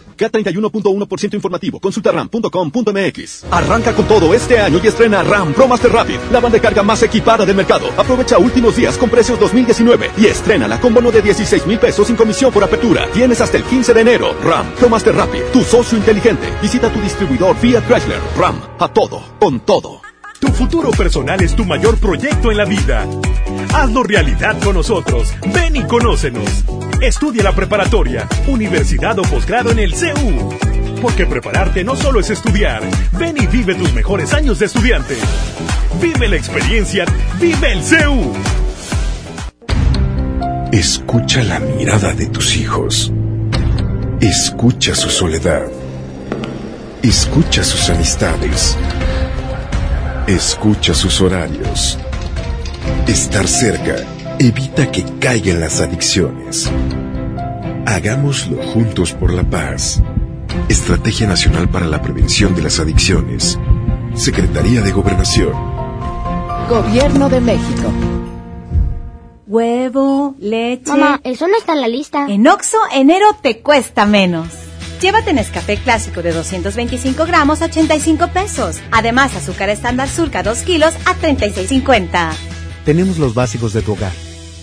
K31.1% informativo. Consulta ram.com.mx. Arranca con todo este año y estrena RAM Pro Master Rapid, la banda de carga más equipada del mercado. Aprovecha últimos días con precios 2019 y estrena con bono de 16 mil pesos sin comisión por apertura. Tienes hasta el 15 de enero. RAM Pro Master Rapid, tu socio inteligente. Visita tu distribuidor Fiat Chrysler. RAM, a todo, con todo. Tu futuro personal es tu mayor proyecto en la vida. Hazlo realidad con nosotros. Ven y conócenos. Estudia la preparatoria, universidad o posgrado en el CEU. Porque prepararte no solo es estudiar. Ven y vive tus mejores años de estudiante. Vive la experiencia. Vive el CEU. Escucha la mirada de tus hijos. Escucha su soledad. Escucha sus amistades. Escucha sus horarios. Estar cerca evita que caigan las adicciones. Hagámoslo juntos por la paz. Estrategia Nacional para la Prevención de las Adicciones. Secretaría de Gobernación. Gobierno de México. Huevo, leche. Mamá, eso no está en la lista. En Oxo, enero te cuesta menos. Llévate Nescafé clásico de 225 gramos a 85 pesos. Además, azúcar estándar surca 2 kilos a 36.50. Tenemos los básicos de tu hogar.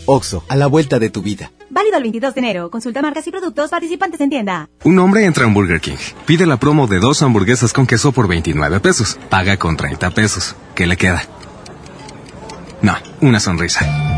Oxo, a la vuelta de tu vida. Válido el 22 de enero. Consulta marcas y productos participantes en tienda. Un hombre entra a un Burger King. Pide la promo de dos hamburguesas con queso por 29 pesos. Paga con 30 pesos. ¿Qué le queda? No, una sonrisa.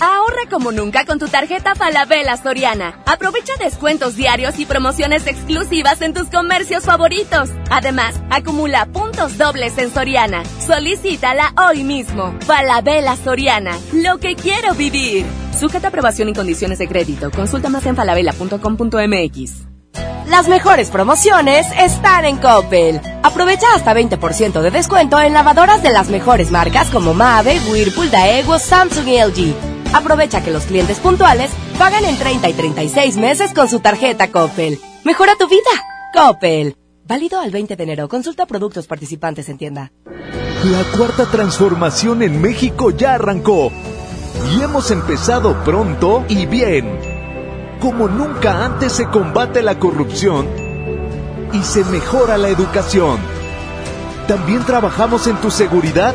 Ahorra como nunca con tu tarjeta Falabella Soriana. Aprovecha descuentos diarios y promociones exclusivas en tus comercios favoritos. Además, acumula puntos dobles en Soriana. Solicítala hoy mismo. Falabella Soriana. Lo que quiero vivir. Sujeta aprobación y condiciones de crédito. Consulta más en falabella.com.mx. Las mejores promociones están en Coppel. Aprovecha hasta 20% de descuento en lavadoras de las mejores marcas como Mave, Whirlpool, Daewoo, Samsung y LG. Aprovecha que los clientes puntuales pagan en 30 y 36 meses con su tarjeta Coppel. Mejora tu vida. Coppel. Válido al 20 de enero. Consulta productos participantes en tienda. La cuarta transformación en México ya arrancó. Y hemos empezado pronto y bien. Como nunca antes se combate la corrupción y se mejora la educación. También trabajamos en tu seguridad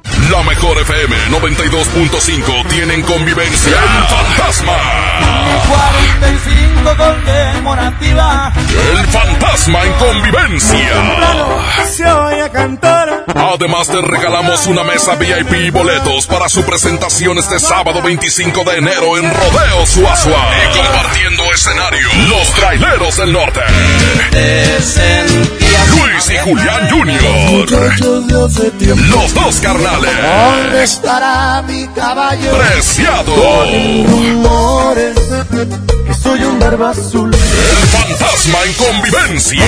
La mejor FM 92.5 tienen convivencia El Fantasma. 45 conmemorativa. El Fantasma en convivencia. Se oye cantar. Además te regalamos una mesa VIP y boletos para su presentación este sábado 25 de enero en Rodeo Suazua. Y compartiendo escenario, los traileros del norte. Luis y Julián Jr. Los dos carnales. ¿Dónde estará mi caballo? Preciado. Con rumores que soy un barba azul. El fantasma en convivencia.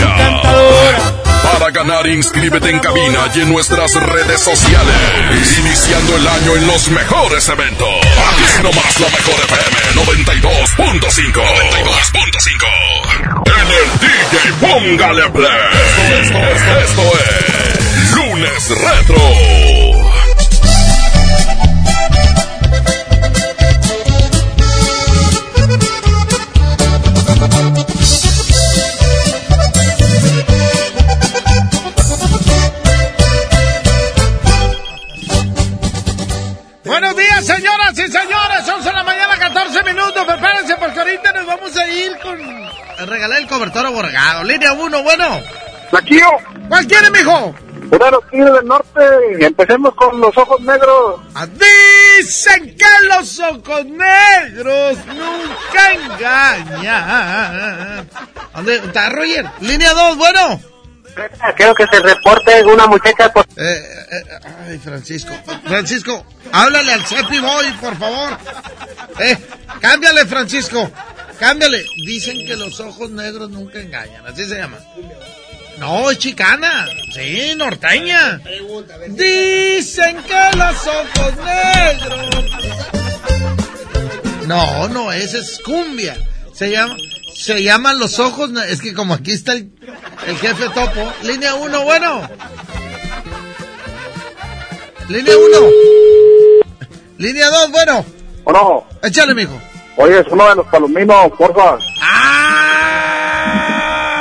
Para ganar, inscríbete en cabina y en nuestras redes sociales. Iniciando el año en los mejores eventos. Aquí nomás la mejor FM 92.5. 92.5. En el DJ Póngale Play. Esto es, esto es Lunes Retro. Regalar el cobertor aborgado. Línea 1, bueno. Laquillo. ¿Cuál quiere, mijo? Una los tigres del norte. Empecemos con los ojos negros. Dicen que los ojos negros nunca engañan. ¿Dónde está Roger? Línea 2, bueno. Quiero que se reporte una muchacha por... Eh, eh, ay, Francisco. Francisco, háblale al Cepi Boy, por favor. Eh, cámbiale, Francisco. Cámbiale. Dicen que los ojos negros nunca engañan. Así se llama. No, es chicana. Sí, norteña. Dicen que los ojos negros. No, no, esa es cumbia. Se llama, se llaman los ojos. Es que como aquí está el, el jefe topo. Línea 1, bueno. Línea 1. Línea 2, bueno. ¿O no? Échale, mijo. Oye, es uno de los palominos, porfa. ¡Ah!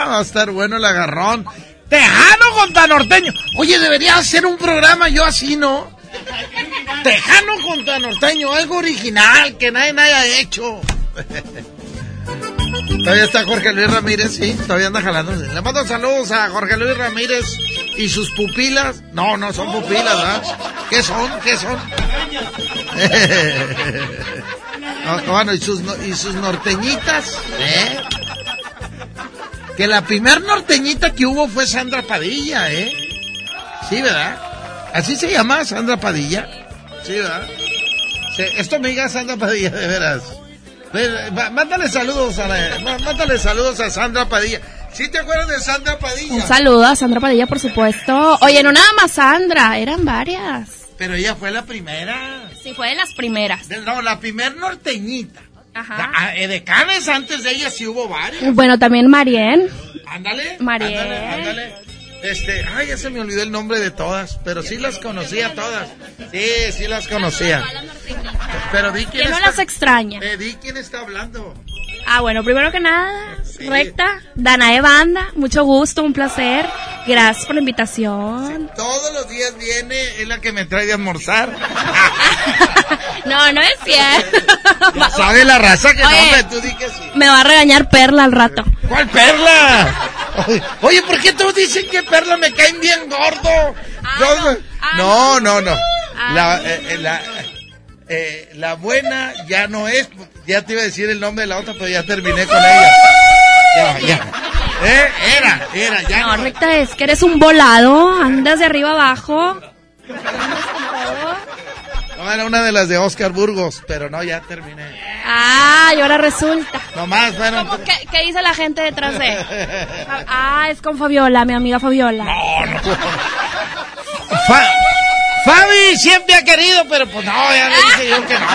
Va a estar bueno el agarrón. Tejano contra norteño. Oye, debería hacer un programa yo así, ¿no? Tejano contra norteño, algo original que nadie haya hecho. Todavía está Jorge Luis Ramírez, sí, todavía anda jalando. Le mando saludos a Jorge Luis Ramírez y sus pupilas. No, no son pupilas, ¿verdad? ¿Qué son? ¿Qué son? No, bueno, y sus, y sus norteñitas, ¿eh? Que la primer norteñita que hubo fue Sandra Padilla, ¿eh? Sí, ¿verdad? Así se llama Sandra Padilla. Sí, ¿verdad? Sí, esto me diga Sandra Padilla, de veras. Mándale saludos a mándale saludos a Sandra Padilla. ¿Sí te acuerdas de Sandra Padilla? Un saludo a Sandra Padilla, por supuesto. Oye, no nada más Sandra, eran varias. Pero ella fue la primera. Sí, fue de las primeras. De- No, la primer norteñita. Ajá. Ah, eh, de Canes antes de ella sí hubo varias. Bueno, también Marien. Ándale. Marien. Ándale, ándale. Este, ay, ya se me olvidó el nombre de todas, pero sí las conocía todas. Sí, sí las conocía. Pero di quién Que no está- las extraña. Eh, di quién está hablando. Ah, bueno, primero que nada, recta, Danae Banda, mucho gusto, un placer. Gracias por la invitación. Todos los días viene, es la que me trae de almorzar. No, no es cierto. Sabe la raza que no, hombre, tú di que sí. Me va a regañar Perla al rato. ¿Cuál Perla? Oye, ¿por qué todos dicen que Perla me caen bien gordo? Yo- no, no, no. La, eh, eh, la, eh, la buena ya no es. Ya te iba a decir el nombre de la otra, pero ya terminé con ella. Ya, ya. Eh, era, era, ya No, no. recta es que eres un volado, andas de arriba abajo. No, era una de las de Oscar Burgos, pero no, ya terminé. Ah, y ahora resulta. Nomás, bueno. ¿Cómo ¿Qué dice la gente detrás de? Ah, es con Fabiola, mi amiga Fabiola. Fa- Fabi siempre ha querido, pero pues no, ya le dije yo que no.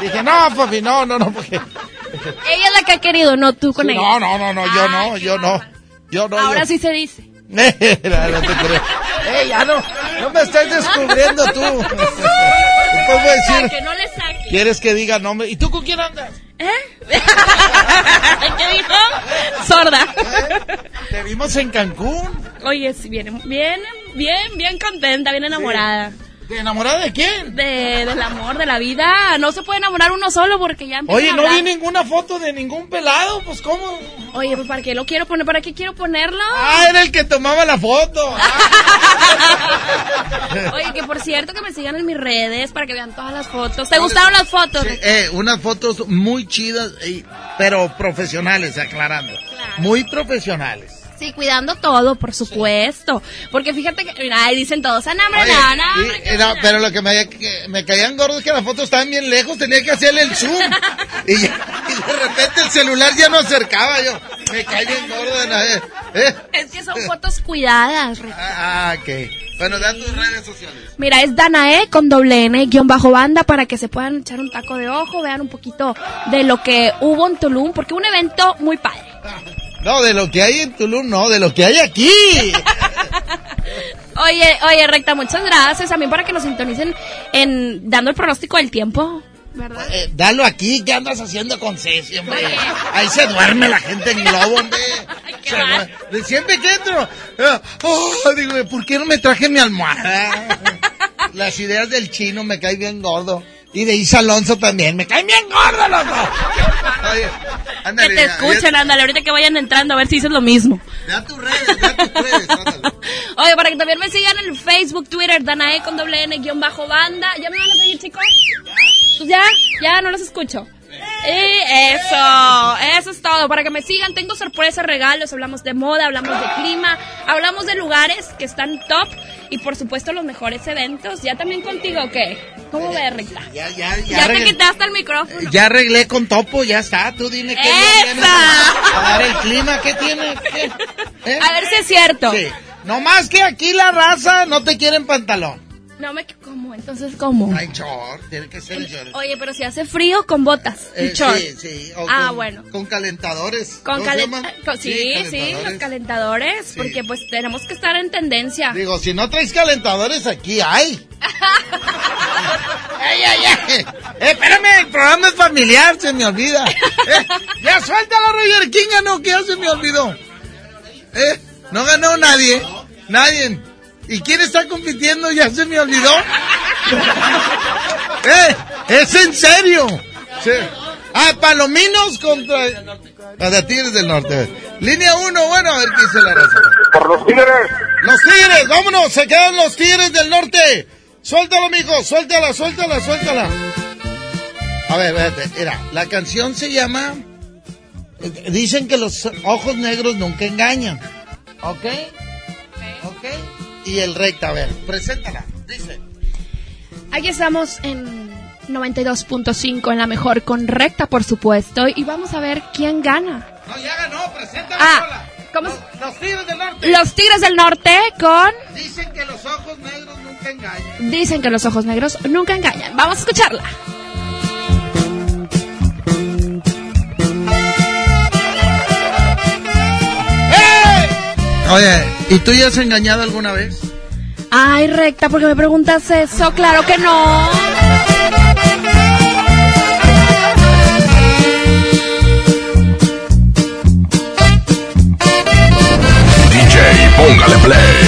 Dije, no, papi, no, no, no, porque... Ella es la que ha querido, no tú con Sí, ella. no, no, no, no, yo no, yo no. Yo no, Ahora yo- sí se dice. No te creo. ¡Ey, ya no! ¡No me estás descubriendo tú! Para decir. que no le saque. ¿Quieres que diga nombre? ¿Y tú con quién andas? ¿Eh? ¿Qué dijo? Sorda. Te vimos en Cancún. Oye, sí, bien, bien, bien, bien contenta, bien enamorada. ¿De enamorada de quién? De, del amor, de la vida. No se puede enamorar uno solo porque ya empieza Oye, a no vi ninguna foto de ningún pelado, pues ¿cómo? Oye, pues ¿para qué lo quiero poner? ¿Para qué quiero ponerlo? Ah, era el que tomaba la foto. Oye, que por cierto que me sigan en mis redes para que vean todas las fotos. ¿Te gustaron las fotos? Sí, eh, unas fotos muy chidas, y- pero profesionales, aclarando. Muy profesionales. Sí, cuidando todo, por supuesto. Porque fíjate que, mira, ahí dicen todos, ah, no, hombre, Oye, no, no, y- pero lo que me, que me caían gordos es que las fotos estaban bien lejos, tenía que hacerle el zoom. y, ya- y de repente el celular ya no acercaba yo. Me caí bien gordo de nadie. ¿Eh? Es que son fotos cuidadas. Rick. Ah, ok. Bueno, dan tus redes sociales. Mira, es Danae con doble N, guion bajo banda, para que se puedan echar un taco de ojo, vean un poquito de lo que hubo en Tulum, porque un evento muy padre. No, de lo que hay en Tulum, no, de lo que hay aquí. Oye, oye, Recta, muchas gracias también para que nos sintonicen en dando el pronóstico del tiempo, ¿verdad? Eh, dalo aquí, ¿qué andas haciendo con Ceci, hombre? Ahí se duerme la gente en globo, hombre. Siempre que entro, eh, oh, digo, ¿por qué no me traje mi almohada? Las ideas del chino me caen bien gordo. Y de Isa Alonso también, me caen bien gordo los dos. Oye, Que te ya, escuchen, ándale, ahorita que vayan entrando a ver si dices lo mismo. Ya tus redes, ya tus redes, ándale. Oye, para que también me sigan en el Facebook, Twitter, Danae con doble N guion bajo banda. ¿Ya me van a seguir, chicos? Pues ya, ya no los escucho. Y eso, eso es todo. Para que me sigan, tengo sorpresas, regalos, hablamos de moda, hablamos de clima, hablamos de lugares que están top y por supuesto los mejores eventos. ¿Ya también contigo qué? ¿Cómo ves, Rita? Ya, ya, ya. Ya te quitaste el micrófono. Ya arreglé con Topo, ya está. Tú dime qué ¡Esa! a dar el clima, ¿qué tiene? ¿Qué? ¿Eh? A ver si es cierto. Sí. No más que aquí la raza no te quieren pantalón. No me... ¿Cómo? Entonces, ¿cómo? Hay short, tiene que ser el short. Oye, pero si hace frío, con botas y Eh, short. sí, sí. o Ah, con- bueno. Con calentadores. Con ¿Cómo se calen- con- sí, sí, los calentadores, porque pues tenemos que estar en tendencia. Digo, si no traes calentadores, aquí hay. ¡Ay, ay, ay! Eh, espérame, el programa es familiar, se me olvida. Eh, ya suéltalo, Roger King ganó, que ya se me olvidó. Eh, no ganó nadie, nadie. ¿Y quién está compitiendo? Ya se me olvidó. eh, es en serio. Sí. Ah, Palominos contra... De Tigres del Norte. Línea 1, bueno, a ver qué dice la raza. Por los Tigres. Los Tigres, vámonos, se quedan los Tigres del Norte. Suéltalo, mijo, suéltala, suéltala, suéltala. A ver, espérate, mira, la canción se llama... Dicen que los ojos negros nunca engañan. ¿Ok? ¿Ok? Y el recta, a ver, preséntala, dice. Aquí estamos en 92.5 en la mejor con recta, por supuesto, y vamos a ver quién gana. No, ya ganó, preséntala Ah, sola. ¿cómo Los, los Tigres del Norte. Los Tigres del Norte con... Dicen que los ojos negros nunca engañan. Dicen que los ojos negros nunca engañan. Vamos a escucharla. Oye, ¿y tú ya has engañado alguna vez? Ay, recta, porque me preguntas eso. Claro que no. DJ, póngale play.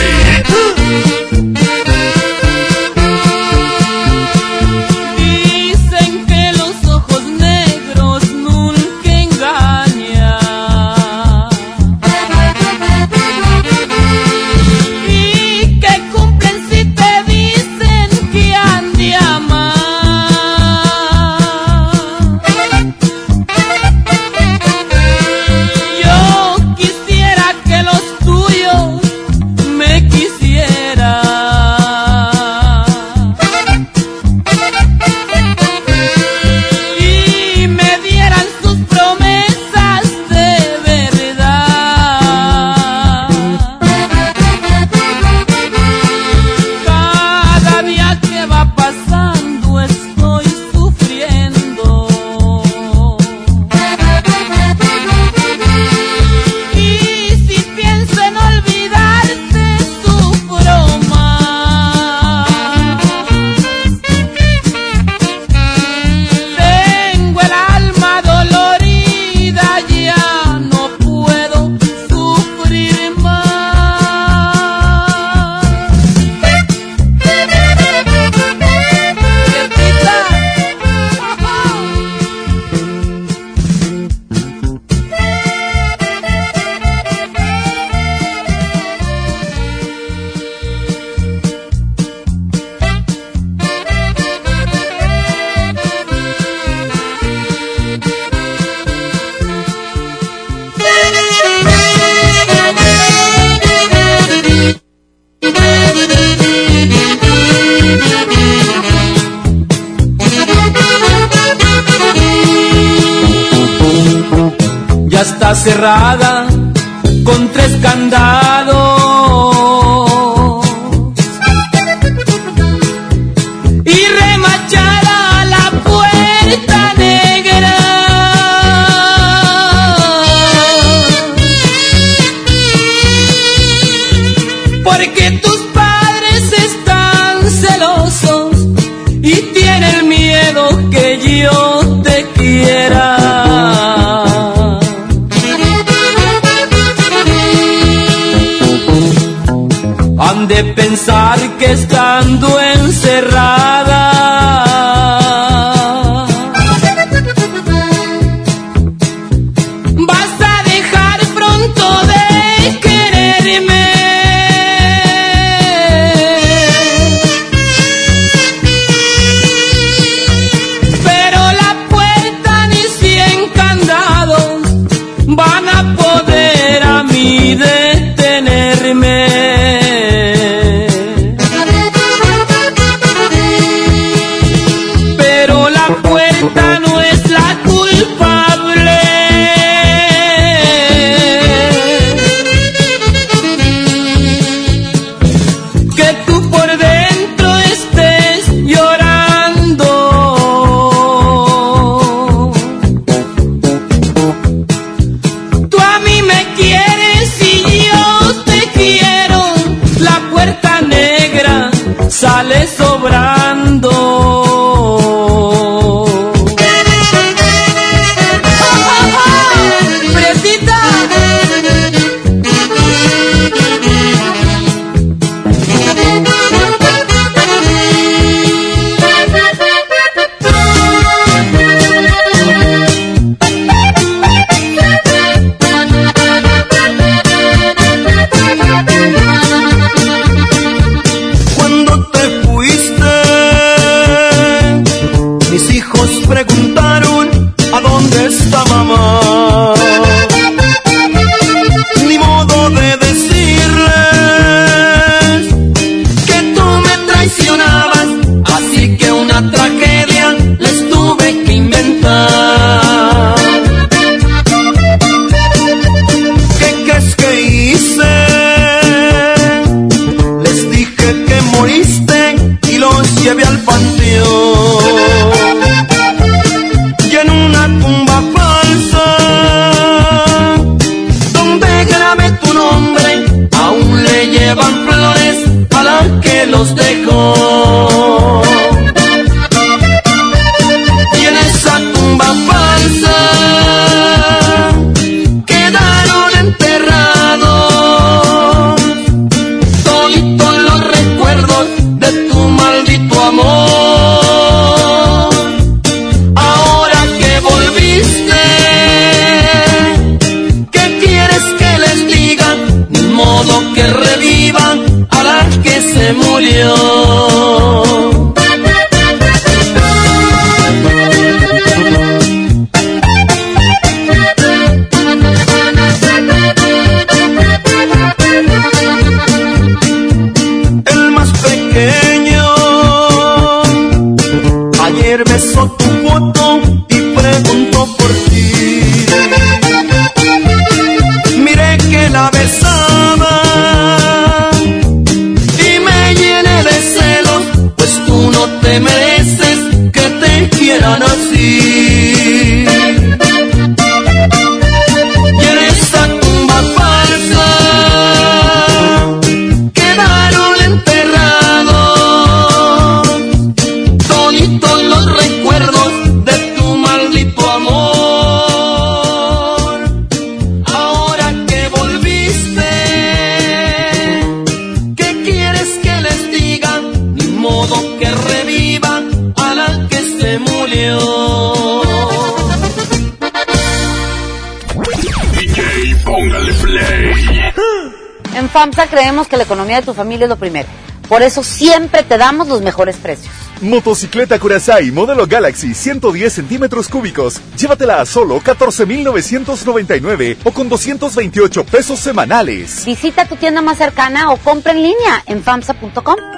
que la economía de tu familia es lo primero. Por eso siempre te damos los mejores precios. Motocicleta Curaçao modelo Galaxy 110 centímetros cúbicos. Llévatela a solo 14,999 o con 228 pesos semanales. Visita tu tienda más cercana o compra en línea en famsa.com.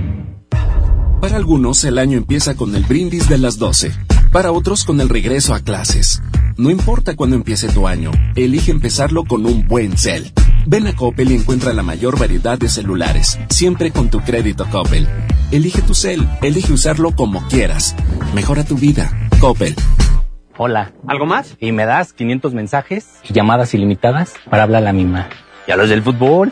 Para algunos el año empieza con el brindis de las 12, para otros con el regreso a clases. No importa cuándo empiece tu año, elige empezarlo con un buen cel. Ven a Coppel y encuentra la mayor variedad de celulares, siempre con tu crédito Coppel. Elige tu cel, elige usarlo como quieras. Mejora tu vida. Coppel. Hola. ¿Algo más? Y me das 500 mensajes y llamadas ilimitadas para hablar a la misma. ¿Y a los del fútbol?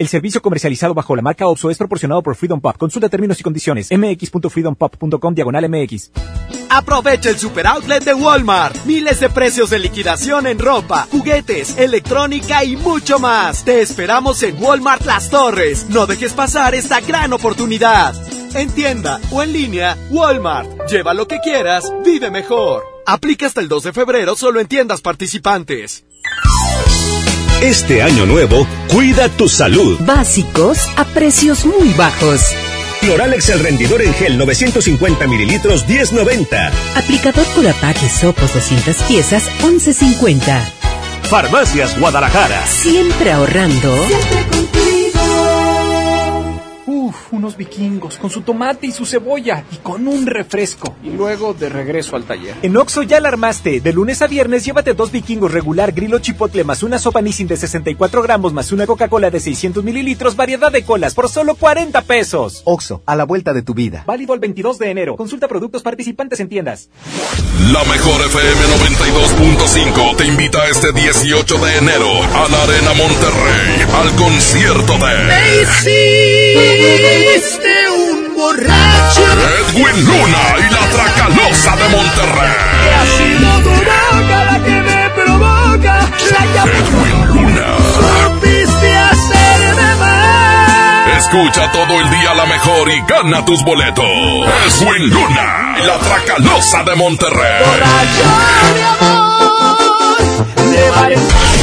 El servicio comercializado bajo la marca OXO es proporcionado por Freedom Pop. Consulta términos y condiciones. mx.freedompop.com diagonal mx. Aprovecha el super outlet de Walmart. Miles de precios de liquidación en ropa, juguetes, electrónica y mucho más. Te esperamos en Walmart Las Torres. No dejes pasar esta gran oportunidad. En tienda o en línea, Walmart. Lleva lo que quieras, vive mejor. Aplica hasta el 2 de febrero solo en tiendas participantes. Este año nuevo, cuida tu salud. Básicos a precios muy bajos. Cloralex el rendidor en gel 950 mililitros 10.90. Aplicador Curapac y sopos 200 piezas 11.50. Farmacias Guadalajara. Siempre ahorrando. Siempre Uf, unos vikingos con su tomate y su cebolla y con un refresco. Y luego de regreso al taller. En Oxo ya la armaste. De lunes a viernes llévate dos vikingos regular, grilo chipotle más una sopa Nissin de 64 gramos más una Coca-Cola de 600 mililitros, variedad de colas por solo 40 pesos. Oxo, a la vuelta de tu vida. Válido el 22 de enero. Consulta productos participantes en tiendas. La mejor FM 92.5 te invita este 18 de enero a la Arena Monterrey al concierto de hiciste un borracho. Edwin Luna y la Tracalosa de Monterrey. Que ha sido tu boca la que me provoca. La Edwin Luna. Supiste hacerme mal. Escucha todo el día la mejor y gana tus boletos. Edwin Luna y la Tracalosa de Monterrey. Borracho de amor.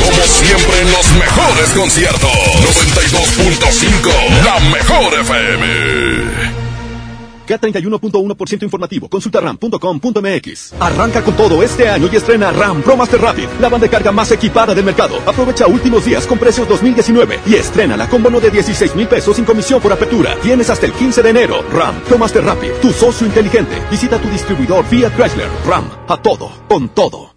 Como siempre en los mejores conciertos. 92.5, la mejor FM. K31.1% informativo. Consulta ram.com.mx. Arranca con todo este año y estrena RAM Pro Master Rapid, la banda de carga más equipada del mercado. Aprovecha últimos días con precios 2019 y estrena la con bono de 16 mil pesos sin comisión por apertura. Tienes hasta el 15 de enero. RAM Pro Master Rapid, tu socio inteligente. Visita tu distribuidor Fiat Chrysler. RAM, a todo, con todo.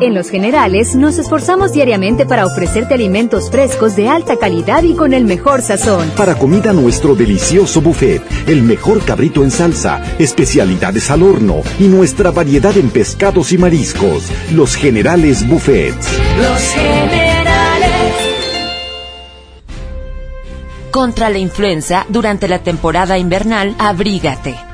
En Los Generales nos esforzamos diariamente para ofrecerte alimentos frescos de alta calidad y con el mejor sazón. Para comida nuestro delicioso buffet, el mejor cabrito en salsa, especialidades al horno y nuestra variedad en pescados y mariscos. Los Generales Buffets. Los Generales. Contra la influenza, durante la temporada invernal, abrígate.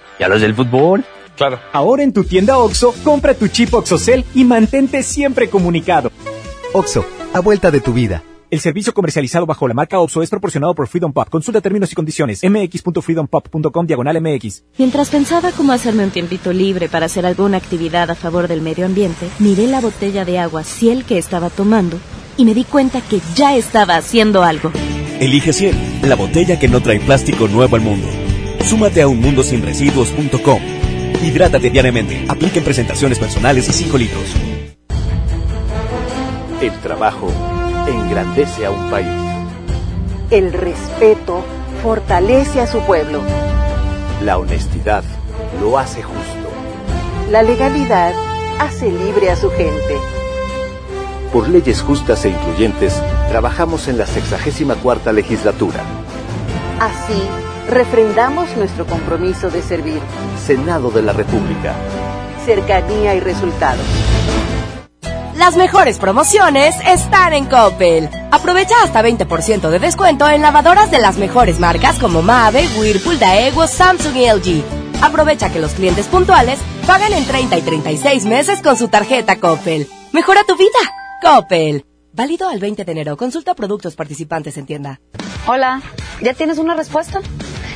¿Y a los del fútbol? Claro. Ahora en tu tienda OXO, compra tu chip OXOCEL y mantente siempre comunicado. OXO, a vuelta de tu vida. El servicio comercializado bajo la marca OPSO es proporcionado por Freedom Pop. Consulta términos y condiciones. mx.freedompop.com diagonal mx. Mientras pensaba cómo hacerme un tiempito libre para hacer alguna actividad a favor del medio ambiente, miré la botella de agua Ciel que estaba tomando y me di cuenta que ya estaba haciendo algo. Elige Ciel, la botella que no trae plástico nuevo al mundo. Súmate a unmundosinresiduos.com. Hidrátate diariamente. Apliquen presentaciones personales y 5 litros. El trabajo engrandece a un país. El respeto fortalece a su pueblo. La honestidad lo hace justo. La legalidad hace libre a su gente. Por leyes justas e incluyentes, trabajamos en la 64 legislatura. Así, refrendamos nuestro compromiso de servir. Senado de la República. Cercanía y resultados. Las mejores promociones están en Coppel. Aprovecha hasta 20% de descuento en lavadoras de las mejores marcas como Mave, Whirlpool, Daewoo, Samsung y LG. Aprovecha que los clientes puntuales pagan en 30 y 36 meses con su tarjeta Coppel. Mejora tu vida. Coppel. Válido al 20 de enero. Consulta productos participantes en tienda. Hola, ¿ya tienes una respuesta?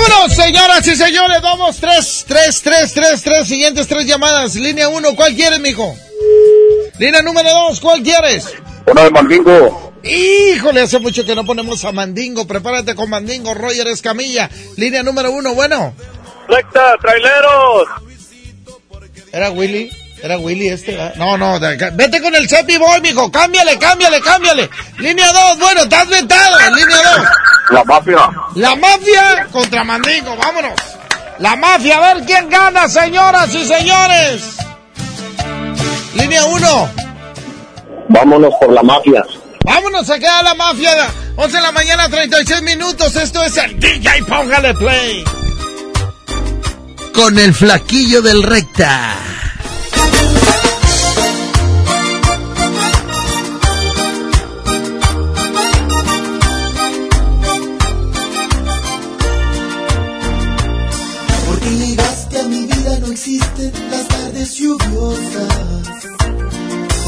Vámonos, señoras y señores, vamos, tres, tres, tres, tres, tres, siguientes tres llamadas. Línea uno, ¿cuál quieres, mijo? Línea número dos, ¿cuál quieres? Una de Mandingo. Híjole, hace mucho que no ponemos a Mandingo. Prepárate con Mandingo, Roger Escamilla. Línea número uno, bueno. Recta, traileros. ¿Era Willy? ¿Era Willy este? ¿verdad? No, no, de acá. vete con el Cepi Boy, mijo. Cámbiale, cámbiale, cámbiale. Línea dos, bueno, estás vetado. Línea dos. La mafia. La mafia contra Mandingo, vámonos. La mafia, a ver quién gana, señoras y señores. Línea 1. Vámonos por la mafia. Vámonos a quedar la mafia. 11 de la mañana, 36 minutos. Esto es el DJ Póngale Play. Con el flaquillo del recta.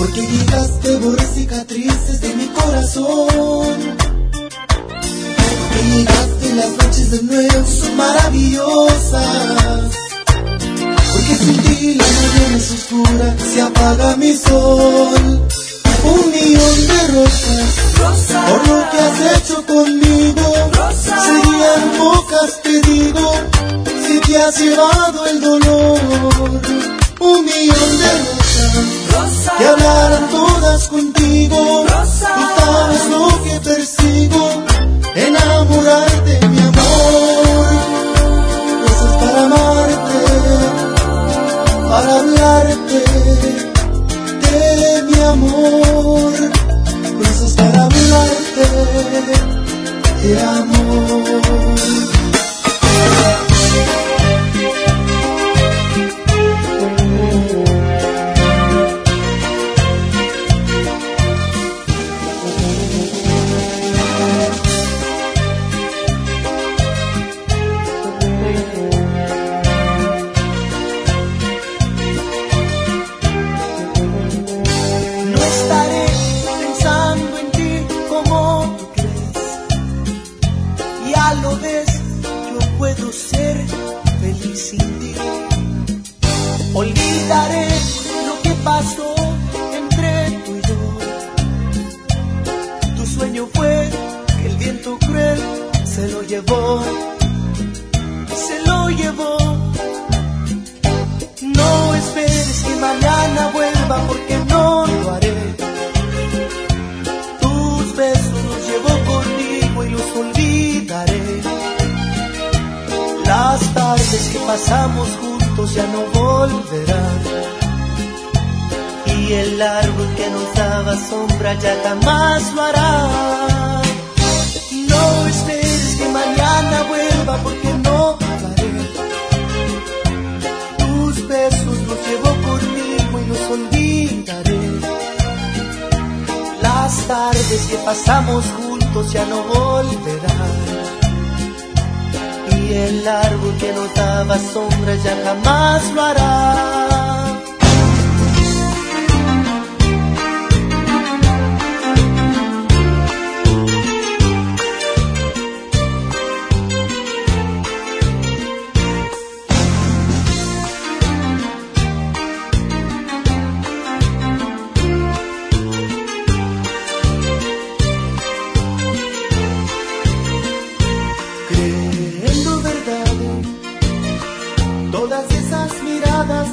Porque llegaste borré cicatrices de mi corazón. Porque llegaste las noches de nuevo son maravillosas. Porque sin ti la mañana es oscura, se apaga mi sol. Un millón de rosas, por lo que has hecho conmigo, serían pocas te digo, si te has llevado el dolor. Un millón de rosas, que hablaran todas contigo, tú sabes lo que persigo, enamorarte mi amor, rosas para amarte, para hablarte de mi amor, rosas para hablarte de amor.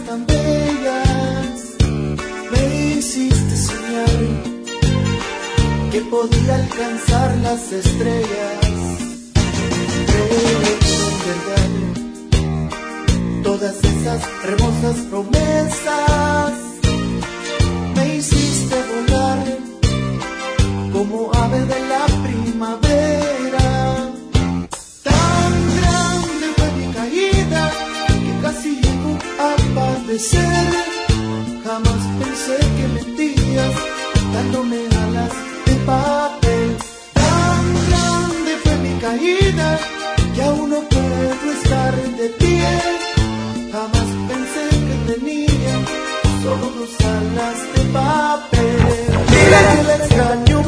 Tan bellas. Me hiciste soñar que podía alcanzar las estrellas. Verdad. Todas esas hermosas promesas. Me hiciste volar como ave de Jamás pensé que mentías dándome alas de papel. Tan grande fue mi caída que aún no puedo estar de pie. Jamás pensé que tenía solo dos alas de papel. Dile que la extraño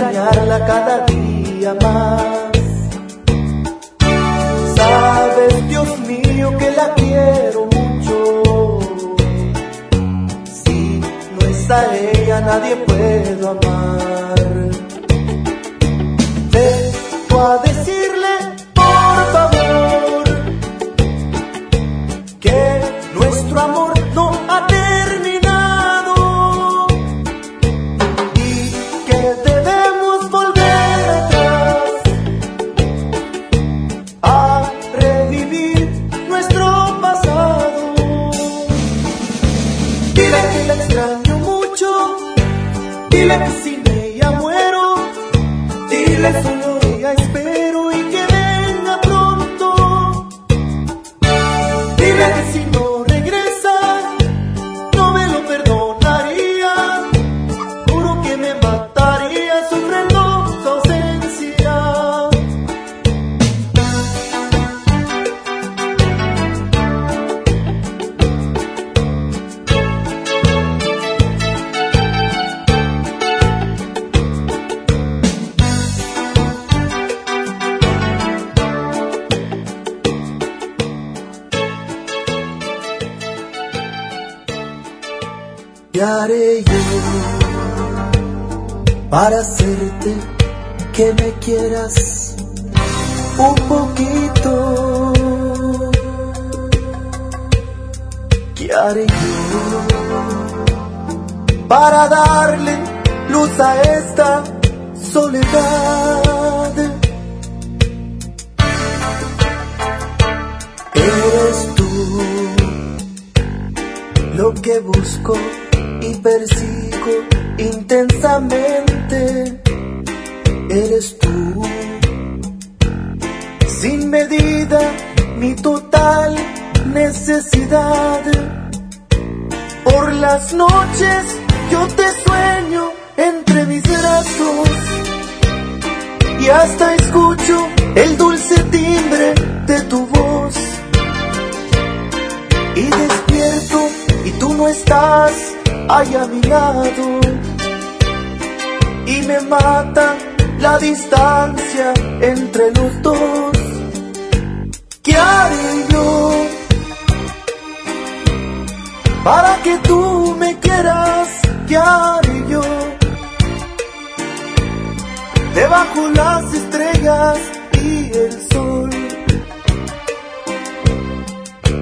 cada día más. Sabes, Dios mío, que la quiero mucho. Si no es a ella, nadie puedo amar. Vengo a decirle, de tu voz. Y despierto y tú no estás ahí a mi lado. Y me mata la distancia entre los dos. ¿Qué haré yo para que tú me quieras? ¿Qué haré yo debajo las estrellas y el sol?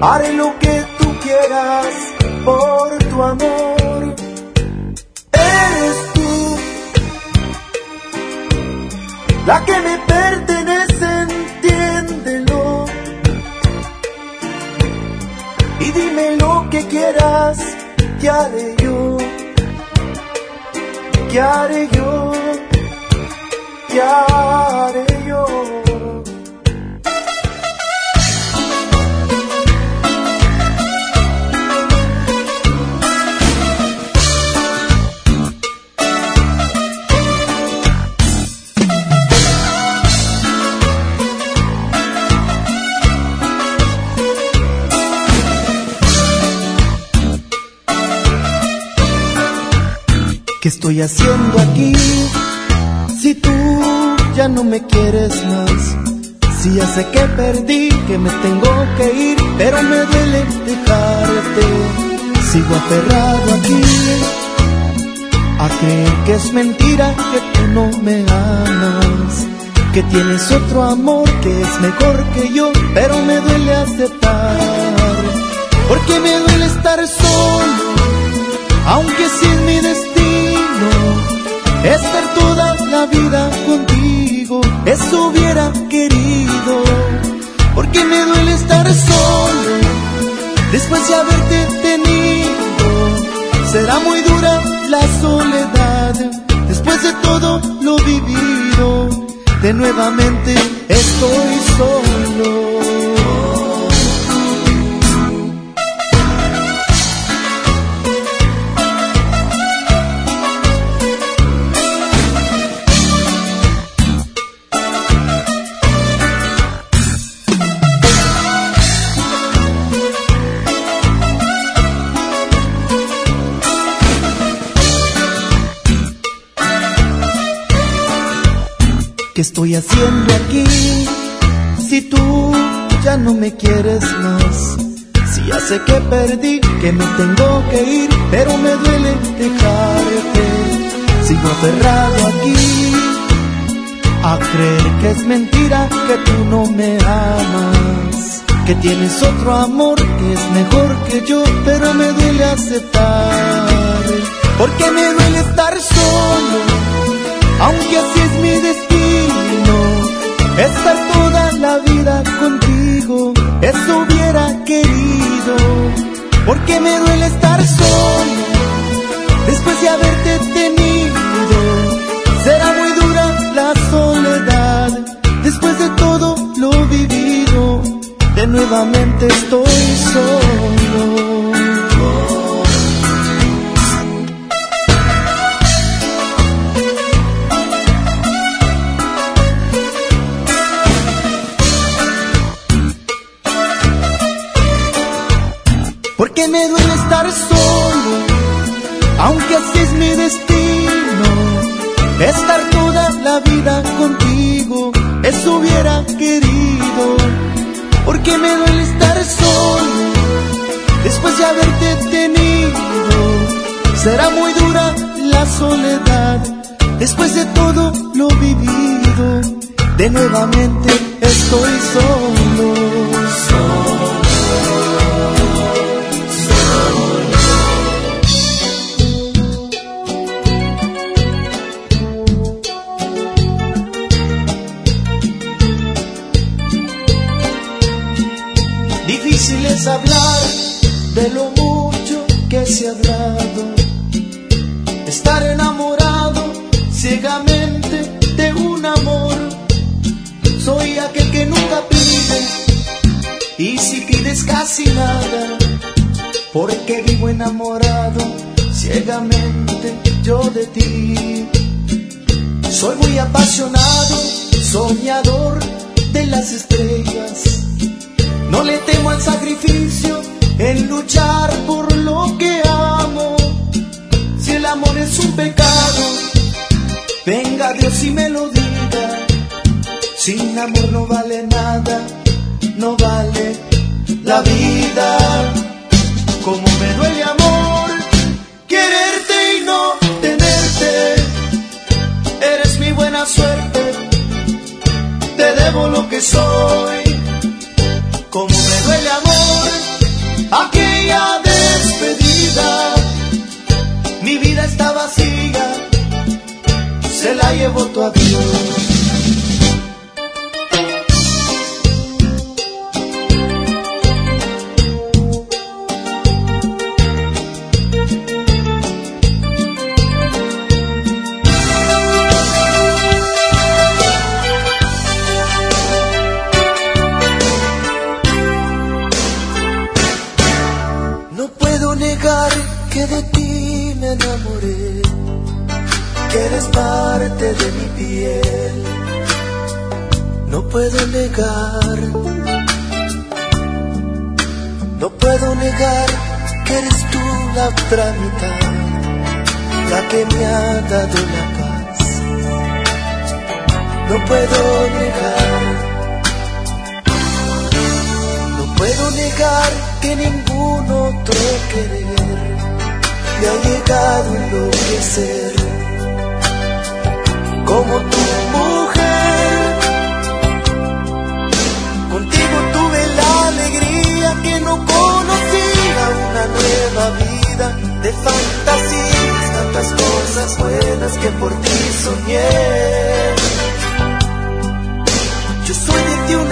Haré lo que tú quieras por tu amor. Eres tú la que me pertenece, entiéndelo. Y dime lo que quieras, ¿qué haré yo? ¿Qué haré yo? ¿Qué haré yo? ¿Qué estoy haciendo aquí? Si tú ya no me quieres más. Si ya sé que perdí, que me tengo que ir, pero me duele dejarte. Sigo aferrado aquí a creer que es mentira que tú no me amas. Que tienes otro amor que es mejor que yo, pero me duele aceptar. Porque me duele estar solo, aunque sin mi destino estar toda la vida contigo, eso hubiera querido, porque me duele estar solo, después de haberte tenido, será muy dura la soledad, después de todo lo vivido, de nuevamente estoy solo. ¿Qué estoy haciendo aquí? Si tú ya no me quieres más. Si ya sé que perdí, que me tengo que ir, pero me duele dejarte. Sigo aferrado aquí a creer que es mentira que tú no me amas. Que tienes otro amor que es mejor que yo, pero me duele aceptar. Porque me duele estar solo, aunque así es mi destino estar toda la vida contigo, eso hubiera querido, porque me duele estar solo,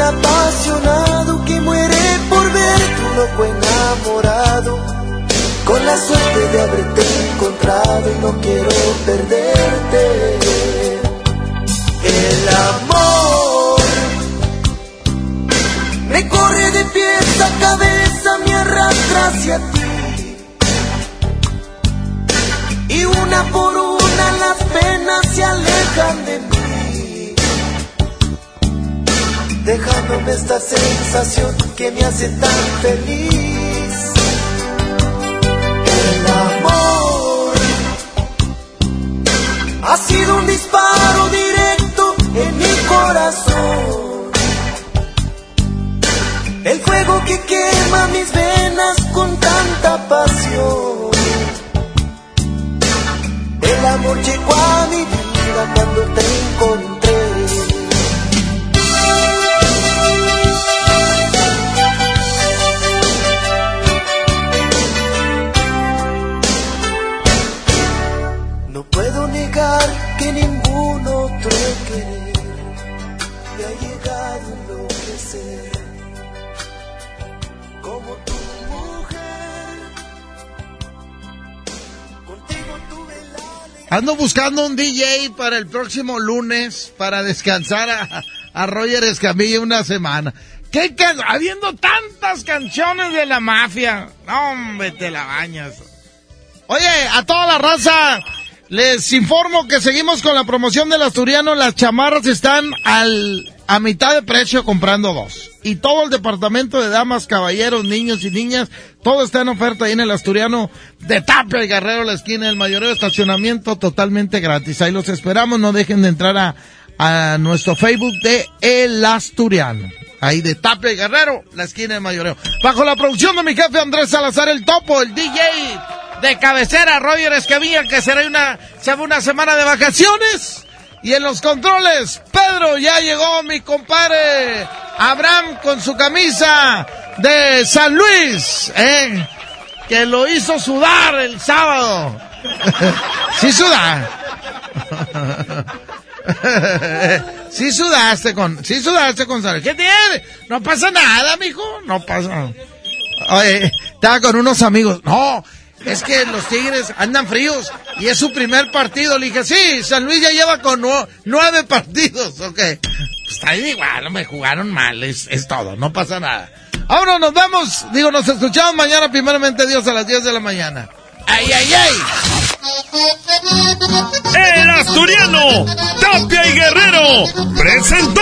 apasionado que muere por ver tu loco enamorado. Con la suerte de haberte encontrado y no quiero perderte. El amor me corre de pies a cabeza, me arrastra hacia ti. Y una por una las penas se alejan de mí dejándome esta sensación que me hace tan feliz. El amor ha sido un disparo directo en mi corazón. El fuego que quema mis venas con tanta pasión. El amor llegó a mi vida cuando te encontré. Como tu mujer. Contigo tuve la Ando buscando un DJ para el próximo lunes para descansar a, a Roger Escamilla una semana. ¿Qué can- Habiendo tantas canciones de la mafia. No, hombre, te la bañas. Oye, a toda la raza, les informo que seguimos con la promoción del asturiano. Las chamarras están al, a mitad de precio comprando dos. Y todo el departamento de damas, caballeros, niños y niñas, todo está en oferta ahí en el asturiano de Tapia y Guerrero, la esquina del mayoreo estacionamiento totalmente gratis. Ahí los esperamos, no dejen de entrar a, a nuestro Facebook de El Asturiano. Ahí de Tapia y Guerrero, la esquina del mayoreo. Bajo la producción de mi jefe Andrés Salazar el Topo, el DJ de cabecera, Roger Escamilla, que será una, se va una semana de vacaciones. Y en los controles, Pedro, ya llegó mi compadre Abraham con su camisa de San Luis, ¿eh? que lo hizo sudar el sábado. sí suda. sí sudaste con, sí sudaste con San Luis. ¿Qué tiene? No pasa nada, mijo, no pasa. Oye, estaba con unos amigos. No, es que los Tigres andan fríos y es su primer partido. Le dije, sí, San Luis ya lleva con nu- nueve partidos, ok. Pues está ahí igual, me jugaron mal, es, es todo, no pasa nada. Ahora nos vemos, digo, nos escuchamos mañana, primeramente Dios, a las 10 de la mañana. ¡Ay, ay, ay! El asturiano, Tapia y Guerrero, presentó.